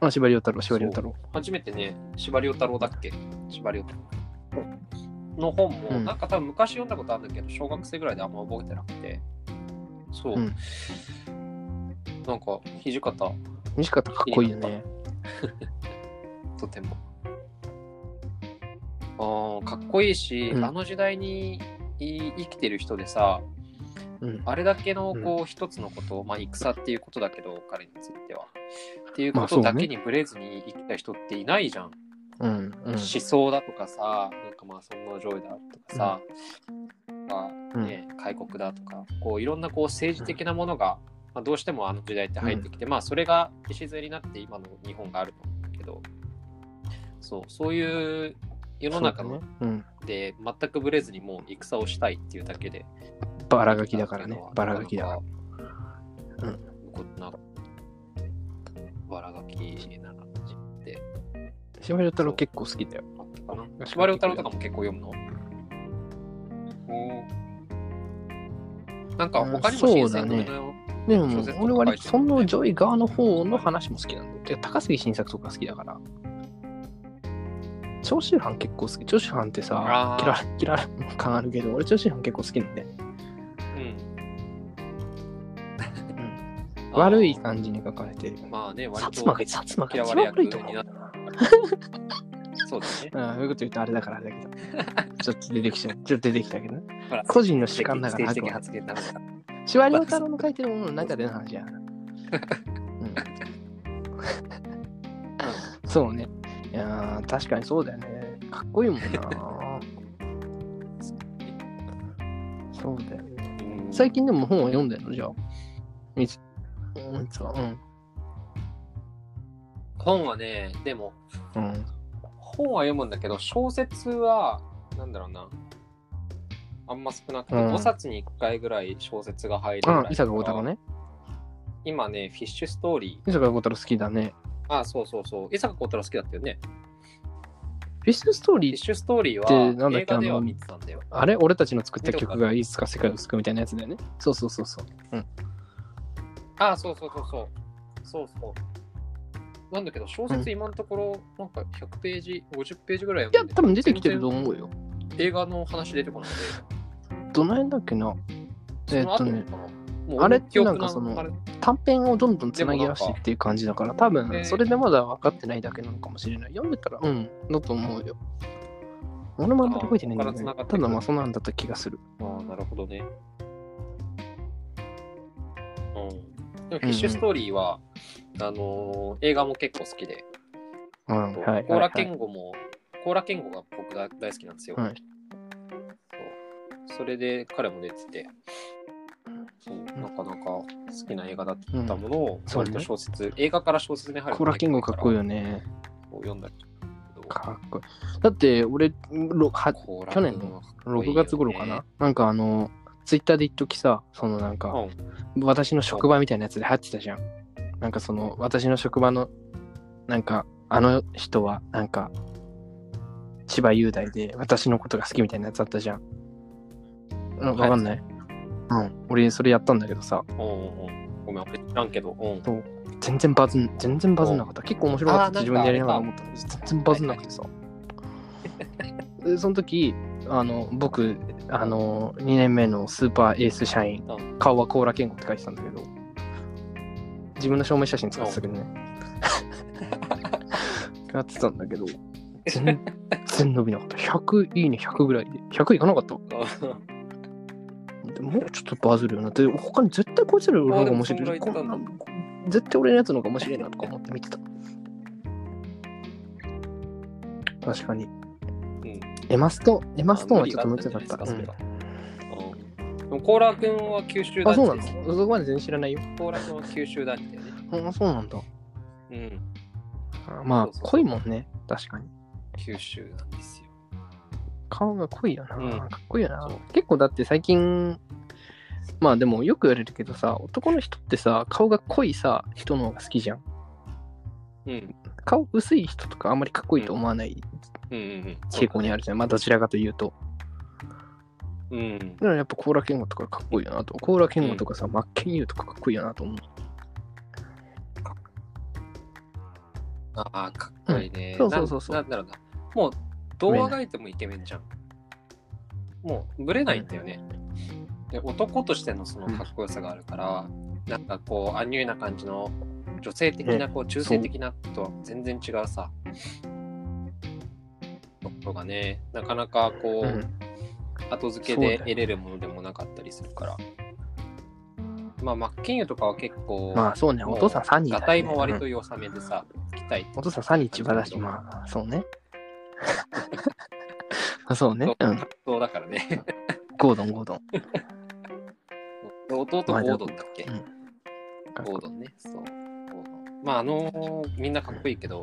あ、司馬遼太郎、司馬遼太郎。初めてね、司馬遼太郎だっけ？司馬遼太郎。の本も、うんなんか多分昔読んだことあるんだけど、小学生ぐらいであんま覚えてなくて。そう。うんなんか、土方、西方かっこいいよね。とても。ああ、かっこいいし、うんあの時代にい生きてる人でさ、うん。あれだけのこう一つのことを、まあ戦っていうことだけど、彼については。っていうことだけにブレずに生きた人っていないじゃん。うん。うん思。想だとかさ、なんかまあ尊皇攘夷だとかさ、まあね、開国だとか、こういろんなこう政治的なものが、まあ、どうしてもあの時代って入ってきて、まあそれが礎になって今の日本があると思うんだけど、そう、そういう世の中の。で全くブレずにもう戦をしたいっていうだけで、バラガキだからね。バラガキだから。うん。こんな、バラガキな感じって司馬遼太郎結構好きだよ。あったかな。司馬遼太郎とかも結構読むの？なんか他にも新選組の、でも俺割と書いてるもんねその攘夷側の方の話も好きなんだよ。高杉晋作とか好きだから。長州藩結構好き。長州藩ってさキラキラ感あるけど、俺長州藩結構好きなんで。うん。悪い感じに書かれてる。まあね、割と薩摩が、薩摩が嫌一番悪いと思う。そうだね。うん、そういうこと言うとあれだからあれだけど。ちょっと出てきちゃう。ちょっと出てきたけどね。ほら個人の主観だから政治的発言だ。司馬遼太郎の書いてるものの中での話やな。うん、そうね。いやー確かにそうだよね。かっこいいもんな。そうだよね。うん最近でも本を読んでんの？じゃあ。みつ、うん、つはうん。本はね、でも、うん。本は読むんだけど、小説は、なんだろうな。あんま少なくて、うん5冊に1回ぐらい小説が入るぐらいだか、らあ伊坂幸太郎ね。今ね、フィッシュストーリー伊坂幸太郎好きだね。ー。あ、そうそうそう。伊坂幸太郎好きだったよね。フィッシュストーリー、フィッシュストーリーではなんだっけ映画では見てたんだよ。あれ？俺たちの作った曲がいつか世界を救うみたいなやつだよね。そうそうそうそう。うん。あ、そうそうそうそう。そうそう。なんだけど、小説今のところ、なんか100ページ、50ページぐらいいや、多分出てきてると思うよ。映画の話出てこなくて。どの辺だっけな？えーっとねあれってなんかその短編をどんどんつなぎ合わせてっていう感じだから、多え分ーそれでまだ分かってないだけなのかもしれない。読んでたら、うん、だと思うよ。俺もあんまり覚えてないんだけど、ねただまあそんなんだった気がする。ああ、なるほどね。うん。でも、フィッシュストーリーは、あのー映画も結構好きで、コーラはい健吾も、コーラ健吾が僕が大好きなんですよ。はい。そう。それで彼も出てて、そう。なかなか好きな映画だったものを、そうね。割と小説、映画から小説に入るコーラキングかっこいいよね。ね。読んだりかっこいい。だって、俺、去年の6月頃かな。なんかあの、ツイッターで一時さ、そのなんか、うん。私の職場みたいなやつで流行ってたじゃん。なんかその、私の職場の、なんか、あの人は、なんか、千葉雄大で私のことが好きみたいなやつあったじゃん。うん、わかんない？うん。俺、それやったんだけどさ、うんうんうん。ごめん、俺知らんけど。うん。全然バズん、全然バズんなかった。結構面白かった自分でやりながら思った全然バズんなくてさ。で、その時、あの、僕、あの、2年目のスーパーエース社員、うん顔はコーラ健吾って書いてたんだけど、自分の証明写真使ってたけどね。やってたんだけど、全然伸びなかった。100いいね100ぐらいで。100いかなかった もうちょっとバズるよなって、他に絶対こいつらの方が面白い。絶対俺のやつの方が面白いなとか思って見てた。確かに。うん。エマスト、エマストーンはちょっと無理だった。コーラ君は九州あ、男そうな児ですよ。の？そこまで全然知らないよ。コーラ君は九州男児だよね。あ、そうなんだ。うん。あまあそうそう、そう濃いもんね。確かに。九州なんですよ。顔が濃いよな。うんかっこいいよな。結構だって最近、まあでもよく言われるけどさ、男の人ってさ、顔が濃いさ、人の方が好きじゃん。うん。顔薄い人とかあんまりかっこいいと思わない傾向にあるじゃん。まあどちらかというと。うん。うん。だからやっぱコーラケンゴとかかっこいいよなと。コーラケンゴとかさ、マッケンユーとかかっこいいよなと思う。ああ、かっこいいね。うんそうそうそうそうなんだろうな。もう、どうあがいてもイケメンじゃん。もう、ぶれないんだよね。で、男としてのそのかっこよさがあるから、なんかこう、アンニュイな感じの、女性的な、ねこう、中性的なとは全然違うさ。ところがね、なかなかこう、うん後付けで得れるものでもなかったりするから。まあ、マッケンユーとかは結構、まあそうね、お父さん3人ね。タイも割とうん良さめでさ、期待お父さん3人千葉だし、まあそうね。あ そうね。うん。そうだからね。ゴードン、ゴードン。弟ゴードンだっけ、うんゴードンね。そう。まあ、あのーみんなかっこいいけど、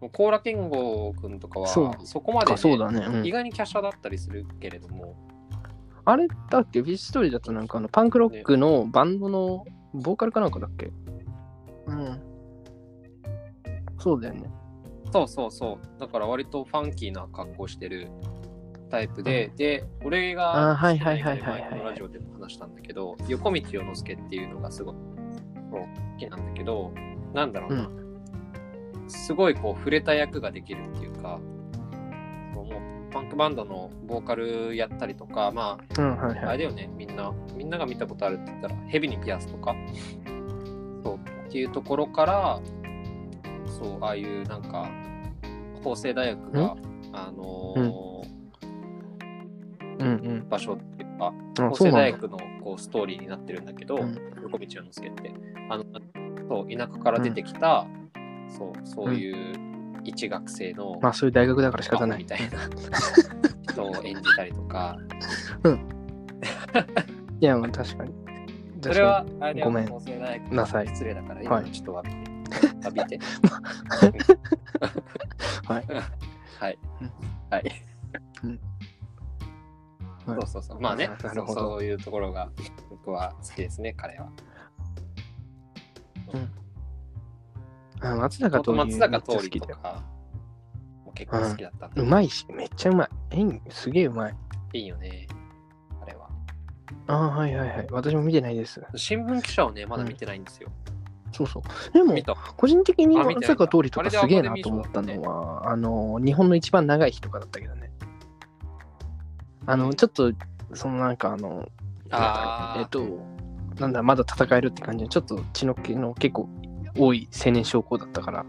もうコーラケンゴ君とかは、そこまで、ね、そうだね。うん意外に華奢だったりするけれども、あれだっけ？フィッシュストーリーだとなんかあのパンクロックのバンドのボーカルかなんかだっけ？うん。そうだよね。そうそうそう。だから割とファンキーな格好してるタイプで、で、俺があーはいはいはいはいはい前のラジオでも話したんだけど、横道世之助っていうのがすごい好きなんだけど、なんだろうな。すごいこう触れた役ができるっていうか、そうもうパンクバンドのボーカルやったりとか、まうん、はいあ、あはい。れだよね、みんな、みんなが見たことあるって言ったら、ヘビにピアスとか、そう、っていうところから、そう、ああいうなんか、法政大学が、あのーうん。うん。場所っていうか、あ、法。政大学のこうストーリーになってるんだけど、うん横道世之助って、あの、そう、田舎から出てきた、そう、そういう一学生の、まあそういう大学だから仕方ないみ。たいな 人を演じたりとか、いや、まあ確かに。それは、あれはごめんなさい失礼だから、今はいちょっと詫びて。詫びて。はい。はいうん。はい。うんそうそうそう。まあね、なるほどそうそういうところが僕は好きですね、彼は。あ松坂桃李とかも結構好きだったんだうまいし、めっちゃうまい。演技すげえうまい。いいよね、あれは。ああ、はいはいはい。私も見てないです。新聞記者をね、まだ見てないんですよ。そうそう。でも見、た。個人的にあ見てない松坂桃李とかすげえなと思ったのは、あの、日本の一番長い日とかだったけどね。あの、ちょっと、そのなんかあの、あーえっと、なんだ、まだ戦えるって感じで、ちょっと血の気の結構多い青年将校だったから、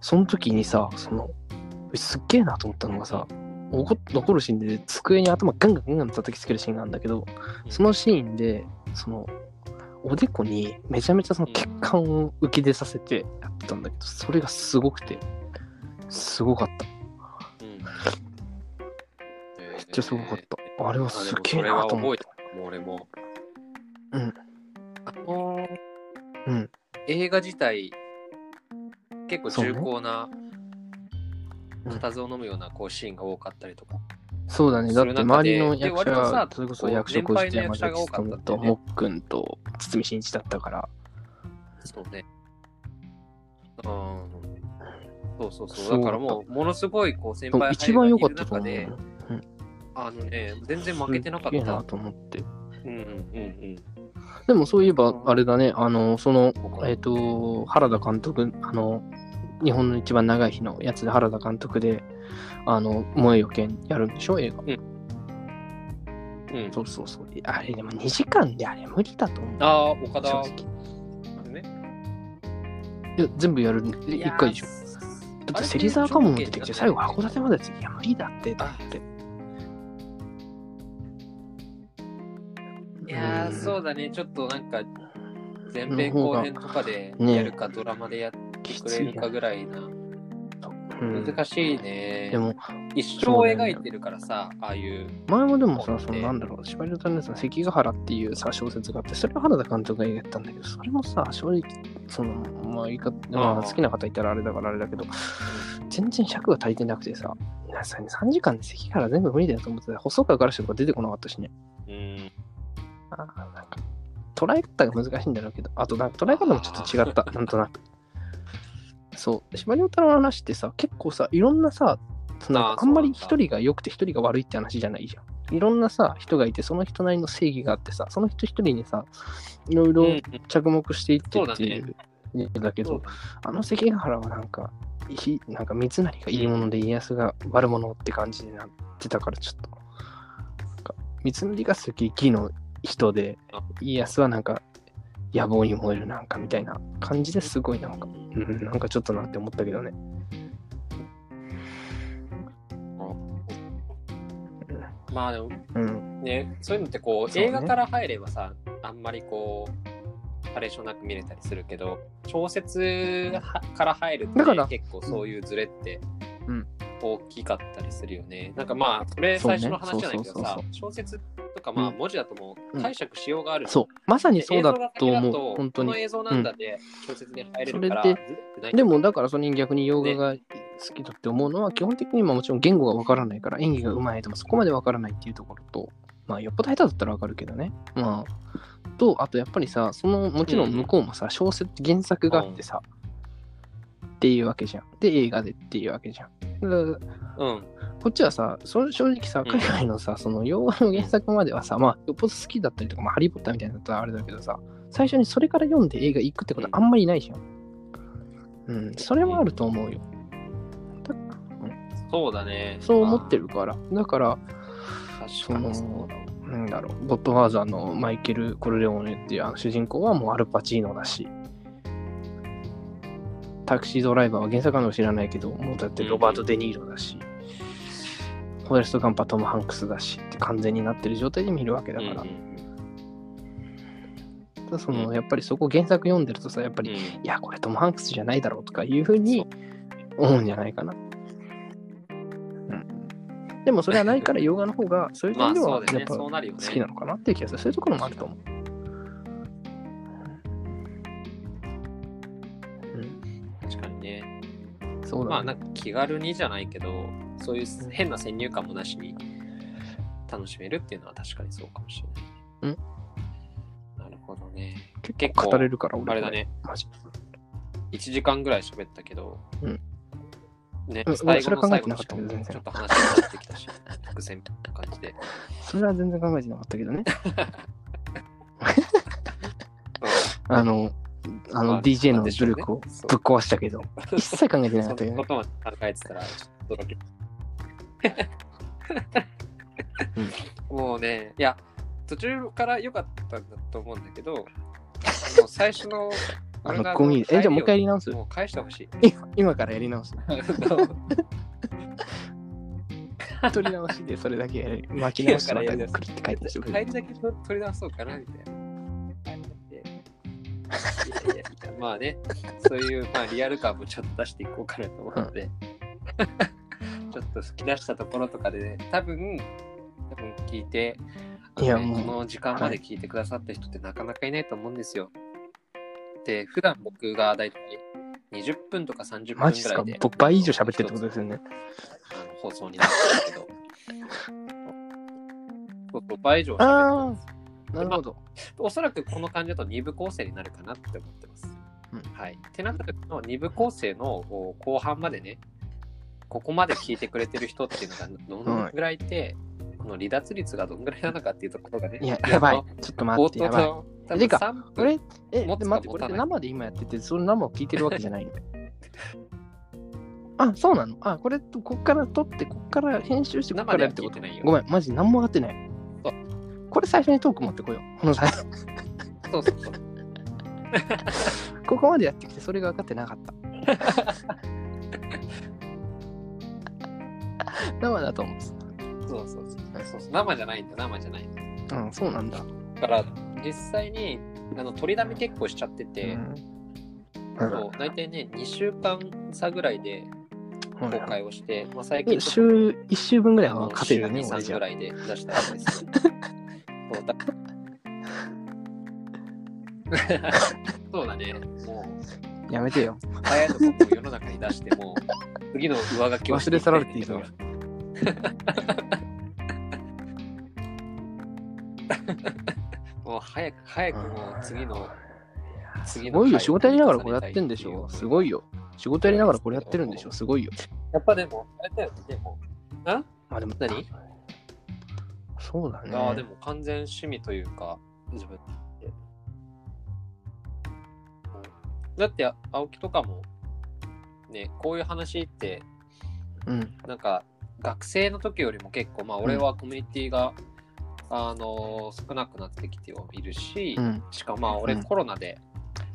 その時にさ、その、すっげえなと思ったのがさ、怒残るシーンで机に頭ガンガンガンガン叩きつけるシーンがあるんだけど、そのシーンで、その、おでこにめちゃめちゃその血管を浮き出させてやってたんだけど、それがすごくて、すごかった。うんめっちゃすごかった。あれはすげえなと思った。もう俺も。うん。あのーうん。映画自体、結構重厚な、うん固唾を飲むようなこうシーンが多かったりとか。そうだね。だって周りの役者さ、それこそ役所広司と山崎努んだよねともっくんと堤真一だったから。そうね。うん。そうそうそう。だからもう、ものすごいこう先輩一番良かったと思う。がいる中で、あのね、全然負けてなかった。なと思って。うんうんうんでもそういえば、あれだね、あの、その、えっ、と、原田監督、あの、日本の一番長い日のやつで原田監督で、あの、萌えよけんやるんでしょ、映画。うん。うん、そうそうそう。あれでも2時間であれ無理だと思う。ああ、岡田正直。ね。いや、全部やる、1回でしょ。だって芹沢かも出てきて、最後函館までやついや、無理だって、だって。やー、そうだね。ちょっとなんか、前編後編とかでねやるか、ドラマでやってくれるかぐらいな。うん、難しいね。でも、一生を描いてるからさ、ああいう。前もでもさ、そのなんだろう、司馬遼太郎のさ、関ヶ原っていうさ、小説があって、それを原田監督がやったんだけど、それもさ、正直、その、まあ、言い方、まあ、好きな方いたらあれだからあれだけど、全然尺が足りてなくてさ、なさ3時間で関ヶ原全部無理だよと思ってた細川ガラシとか出てこなかったしね。うん。あーなんか、捉え方が難しいんだろうけど、あとなんか捉え方もちょっと違った、なんとなく。そう、司馬遼太郎の話ってさ、結構さ、いろんなさ、そのあんまり一人が良くて一人が悪いって話じゃないじゃん。いろんなさ、人がいて、その人なりの正義があってさ、その人一人にさ、いろいろうん着目していってっていう。だけど、そうだあの関ヶ原はなんか、ひなんか三成がいいもので家康が悪者って感じになってたから、ちょっと、なんか三成がすげえ義の人であ、家康はなんか野望に燃えるなんかみたいな感じですごいなんか、うん、なんかちょっとなって思ったけどね。まあでもうん。ね、そういうのってこう、ね。映画から入ればさ、あんまりこう、ハレーションなく見れたりするけど、小説はから入ると、ね、結構そういうズレってうん大きかったりするよね。なんかまあ、これそうね最初の話じゃないけどさ小説とかまあうん。文字だともううん。解釈しようがある。そう、まさにでそうだと思う。本当に。この映像なんだで、小説で入れるから、それでもだからそれに逆に洋画が好きだって思うのは、基本的にまあもちろん言語がわからないから演技が上手いともそこまでわからないっていうところと、まあよっぽど下手だったらわかるけどね。まあ、と、あとやっぱりさ、そのもちろん向こうもさ、小説、原作があってさ、っていうわけじゃん。で、映画でっていうわけじゃん。だからうん。こっちはさ、そ正直さ、うん海外のさ、その洋画の原作まではさ、まあ、よっぽど好きだったりとか、まあ、ハリー・ポッターみたいなのだったらあれだけどさ、最初にそれから読んで映画行くってことはあんまりないじゃん。うん、それはあると思うよ。だそうだね。そう思ってるから。だから、確かにそうだわ。なんだろう、ゴッドファーザーのマイケル・コルレオーネっていうあの主人公はもうアルパチーノだし、タクシードライバーは原作あるの知らないけど、もうだってロバート・デ・ニーロだし、フォレスト・ガンパートム・ハンクスだしって完全になってる状態で見るわけだから、だそのやっぱりそこ原作読んでるとさ、やっぱり、うんいや、これトム・ハンクスじゃないだろうとかいうふうに思うんじゃないかな。うん、でもそれはないから洋画の方が、そういうま点で。はやっぱ。好きなのかなっていう気がする。そういうところもあると思う。そう。まあなんか気軽にじゃないけど、そういう変な先入観もなしに楽しめるっていうのは確かにそうかもしれない。なるほどね。結構語れるから、俺。あれだ。ね、マジ。1時間ぐらい喋ったけど、うんねうん、最後それの最後の考えてなかったけど全然ちょっと話になってきたし、伏線みたいな感じで。それは全然考えてなかったけどね。うんあの、あのまあ DJ の努力をぶっそう壊したけど、一切考えてなかそったけどね。んなことまで考えてたら、ちょっと驚き。もうね、いや、途中から良かったんだと思うんだけど、もう最初の、あのゴミ、え、じゃあもう一回やり直す？もう返してほしい。今今からやり直す？取り直しでそれだけ。巻き直してまたくるって書いてしてくれる。帰りだけ取り直そうかなみたいな。いやいやまあね、そういう、まあ、リアル感もちょっと出していこうかなと思うので、ちょっと吹き出したところとかで、多分、多分聞いて、いやもうこの時間まで聞いてくださった人ってなかなかいないと思うんですよ。で、普段僕がだいたい20分とか30分ぐらいで、僕倍以上喋ってるってことですよね。あの放送になってるけど、そうそう倍以上喋ってます。なるほど。おそらくこの感じだと2部構成になるかなって思ってます。うんはい。ってなった時の2部構成の後半までね、ここまで聞いてくれてる人っていうのがどのぐらいいて、この離脱率がどんぐらいなのかっていうところがね、いや、やばい。ちょっと待って、やばい。てか3分これ、え、待って、これ生で今やってて、その生を聞いてるわけじゃないのあ、そうなのあ、これ、こっから撮って、こっから編集して、こっからやるってことないよごめん、マジ何も分かってない。これ最初にトーク持ってこよう。この際、そうそうそう。ここまでやってきて、それが分かってなかった。生だと思ってそうそうそうそうそう。生じゃないんだ、生じゃないんだ。た。うん、そうなんだ。だから実際にあの取りだめ結構しちゃってて、うんそう大体ね2週間差ぐらいで公開をして、まあ、最近えちょっと週1週分ぐらいは稼いだね、週2、3俺じゃぐらいで出したわけですよ。そうだ そうだね。もやめてよ。う、早いとこも世の中に出しても、次の上書きを忘れ去られていいぞ。もう早く、早くもう次の、次すごいよ、仕事やりながらこれやってんでしょ。すごいよ。仕事やりながらこれやってるんでしょ。すごいよ。やっぱでも、あれだよね、でも。まあでも、何？そうだね。ああ、でも完全趣味というか、自分で。うんだって、青木とかも、ね、こういう話って、うん。なんか、学生の時よりも結構、まあ、俺はコミュニティが、あのー少なくなってきてはいるし、うん。しかもまあ、俺うんコロナで、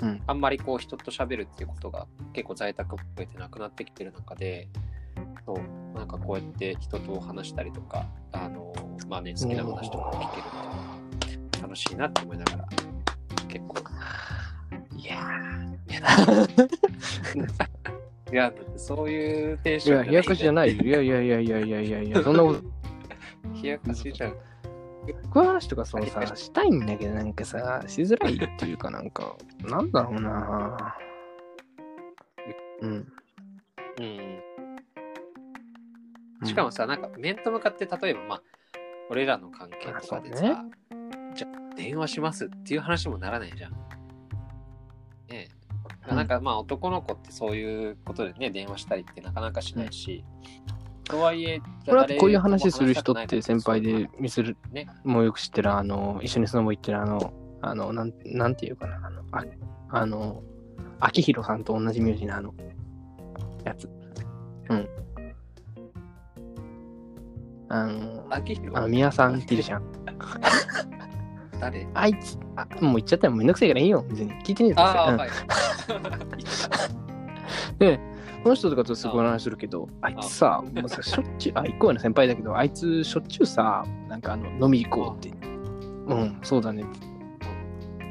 うん。あんまりこう人と喋るっていうことが結構在宅も増えてなくなってきてる中で、そうなんかこうやって人と話したりとか、あのまあね、好きな話とかを聞けるって楽しいなって思いながら、結構。いや いや、そういうテンいや、ション冷やかしじゃいないよ。いやいやいやいやいやいやいや、そんなこと。冷やかしじゃん。こういう話とかそのさ、したいんだけど、なんかさ、しづらいっていうかなんか、なんだろうなうん。うん。うんしかもさ、なんか面と向かって、例えばまあ、俺らの関係とかでさ、じゃあ電話しますっていう話もならないじゃん。ねえ。うんなんかまあ男の子ってそういうことでね、電話したりってなかなかしないし、とはいえ、これはこういう話する人って先輩ねで、ミスる、もうよく知ってる、あの、一緒にスノボ行ってる、あの、あの、なん、なんていうかな、あの、ああの、秋広さんと同じ名字のあの、やつ。うん。あの、秋広あさんっているじゃん。誰？あいつ、あ、もう言っちゃったらめんどくせえからいいよ、別に。聞いてねえぞ。ああ、うんはい。で、この人とかとすごい話するけど、あいつさ、もうさしょっちゅう、あ、一個上の先輩だけど、あいつしょっちゅうさ、なんかあの、飲み行こうって。うん、そうだねって。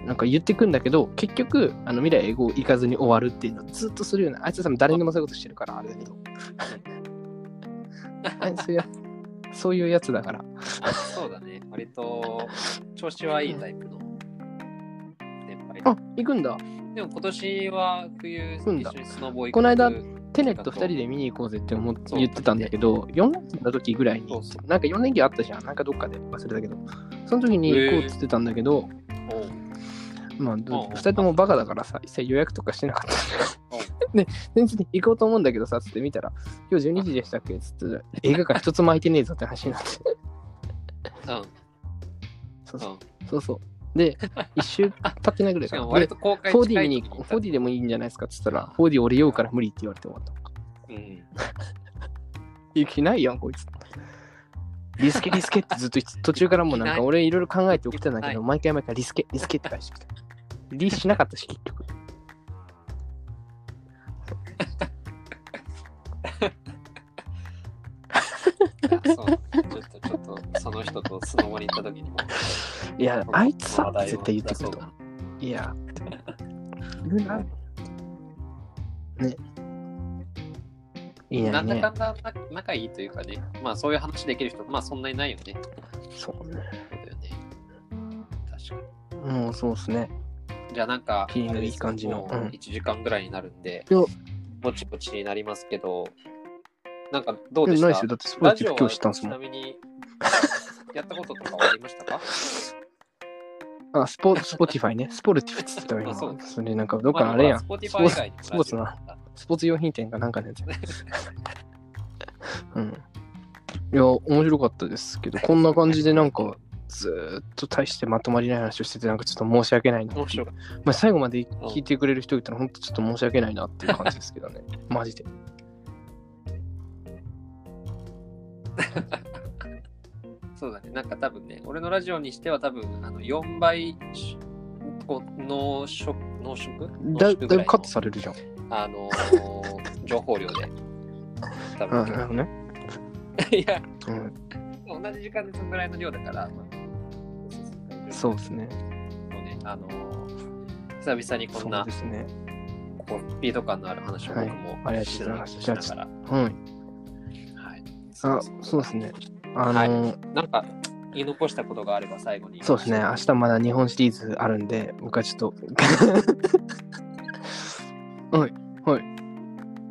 なんか言ってくんだけど、結局、あの未来英語行かずに終わるっていうのをずっとするような、あいつさ、誰にもそういうことしてるから、あれだけど。あいつや、そういうやつだから。そうだね。割と調子はいいタイプの先輩。あ、行くんだ。でも今年は冬一緒にスノボ行く。この間テネット2人で見に行こうぜって思って言ってたんだけど、4連休の時ぐらいになんか4連休あったじゃん。なんかどっかで忘れたけど、その時に行こうって言ってたんだけど、まあ、うん2人ともバカだからさ、一切予約とかしてなかった。で、全然行こうと思うんだけどさ、つって見たら、今日12時でしたっけ？つって、映画館一つも空いてねえぞって話になって。うん。そうそううん。そうそう。で、一週経ってないぐらいかな。でしかも割、と公開 4D 近い見に行こう。時に行った 4D でもいいんじゃないですか？って言ったら、4D 俺酔うから無理って言われて終わった。うん。行きないやん、こいつ。リスケ、リスケってずっと途中からもうなんか俺いろいろ考えて起きてたんだけど、毎回毎回リスケ、リスケって返してきた。リしなかったし、結局。そうちょっと、ちょっと、その人とスノボに行った時にも。いや、あいつさ絶対言ってくると。いや。ね。いいなね。んだかんだ仲いいというかね、まあそういう話できる人、まあそんなにないよね。そうね。そうだよね。確かもうそうっすね。に。じゃあなんか、いいねいい感じのもううん1時間ぐらいになるんでいや、ぼちぼちになりますけど、なんかどうでした？えないですよ。だってスポーツ今日したんすもん。ちなみに、やったこととかはありましたか？あ、スポスポティファイね。スポルティフって言ったわ今。あ そうそれなんかどっかのあれやん。スポーツなスポーツ用品店かなんかのやつ。うん。いや、面白かったですけど、こんな感じでなんか、ずーっと大してまとまりない話をしてて、なんかちょっと申し訳ないなた面白かっまあ、最後まで聞いてくれる人いたら、本当ちょっと申し訳ないなっていう感じですけどね。マジで。た。そうだね。なんか多分ね、俺のラジオにしては多分、あの4倍しこう濃縮？濃縮だ濃だいぶカットされるじゃん。あのー 情報量で。多うん、分ね。いや、うん。同じ時間でそのぐらいの量だから、まあ、そうですね。のね、あの久々にこんなそうですね。こうスピード感のある話を僕もありがとうございますしながら、はい。はい。あ、そうですね。あの、なんか言い残したことがあれば最後に。そうですね。明日まだ日本シリーズあるんで、僕はちょっと。はい。はい。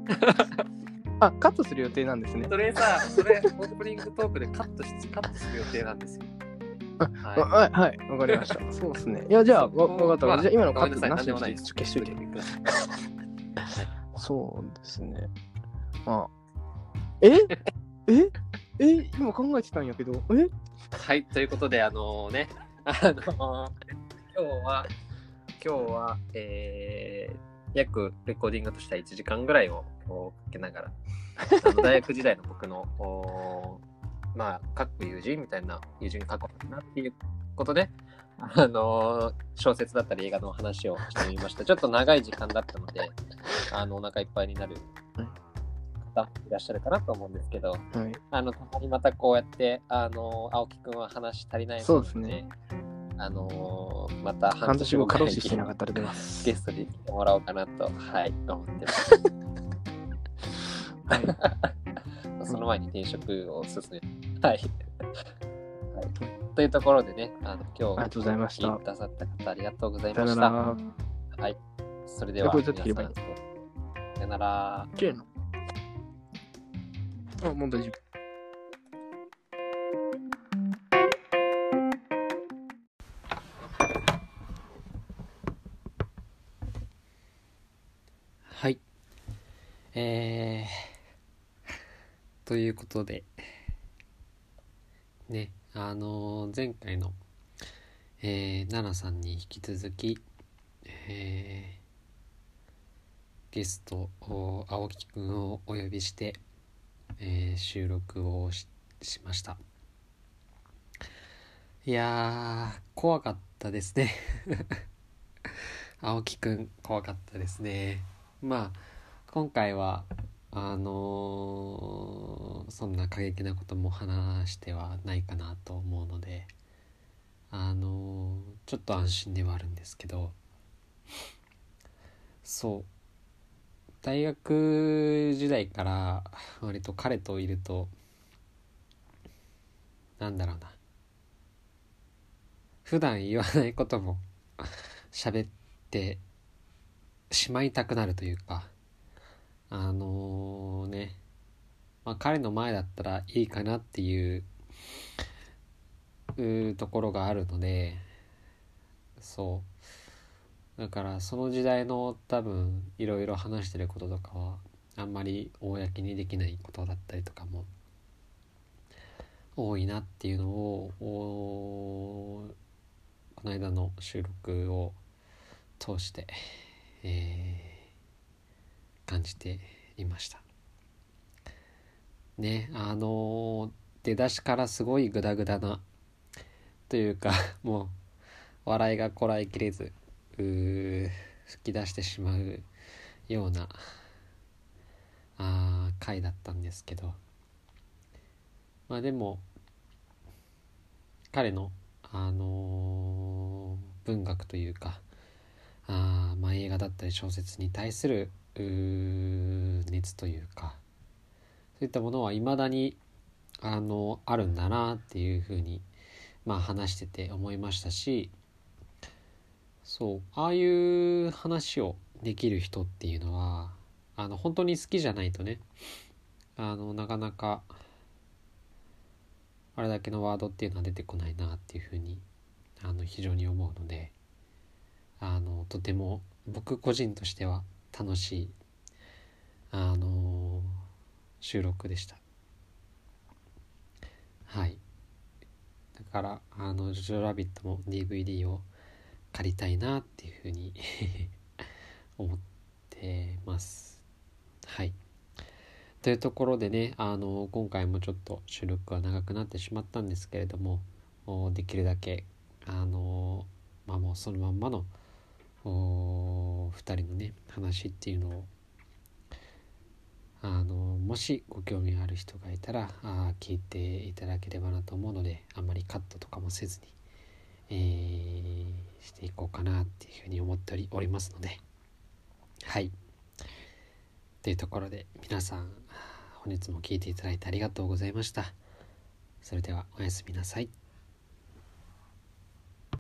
あ、カットする予定なんですね。それさ、それオープニングトークでカットしカットする予定なんですよ。あはい、はい、わかりました。そうですね。いや、じゃあ、わわかった。まあじゃあ、今のカットなしになんでもないして消しといて。そうですね。まあ。え？え？え？今考えてたんやけど、え？はい、ということで、あのね、あの今日は、今日は、えー、約レコーディングとしては1時間ぐらいをかけながら、大学時代の僕の、おまあ、かっこ友人みたいな友人に書こうかなっていうことで、あの小説だったり映画の話をしてみました。ちょっと長い時間だったので、あのお腹いっぱいになる方いらっしゃるかなと思うんですけど、はい。あの、たまにまたこうやって、あの、青木くんは話足りないそうですね。あの、また半年後、から。ゲストで来てもらおうかなと、はい、思ってます。はい。その前に転職を進め、はい。はい、というところでね、あの今日ありがとうございましくださった方、ありがとうございました。はい。それでは、皆さんさよなら。あ、もう大丈夫。ということで、ね、あの前回の、えー、奈々さんに引き続き、えーゲスト、青木くんをお呼びして、えー収録をししました。いやー、怖かったですね。青木くん、怖かったですね。まあ今回はあのそんな過激なことも話してはないかなと思うのであのちょっと安心ではあるんですけどそう。大学時代から割と彼といるとなんだろうな。普段言わないことも喋ってしまいたくなるというかあのね、まあ、彼の前だったらいいかなっていうところがあるのでそう。だからその時代の多分いろいろ話してることとかはあんまり公にできないことだったりとかも多いなっていうのをこの間の収録を通して、えー感じていました。ねあの出だしからすごいグダグダなというか もう笑いがこらえきれずう吹き出してしまうようなあ回だったんですけど。まあでも彼のあのー文学というかあまあ映画だったり小説に対する熱というかそういったものはいまだにあのあるんだなっていうふうにまあ話してて思いましたしそうああいう話をできる人っていうのはあの本当に好きじゃないとねあのなかなかあれだけのワードっていうのは出てこないなっていうふうにあの非常に思うのであのとても僕個人としては楽しいあの収録でした。はい。だからあの「ジョジョラビット!」も DVD を借りたいなっていうふうに 思ってます。はい。というところでねあの今回もちょっと収録は長くなってしまったんですけれどもできるだけあのまあもうそのまんまのお2人のね話っていうのを。あのもしご興味ある人がいたらあ聞いていただければなと思うのであんまりカットとかもせずに、えーしていこうかなっていうふうに思っておりおりますので。はい。というところで皆さん本日も聞いていただいてありがとうございました。それではおやすみなさい。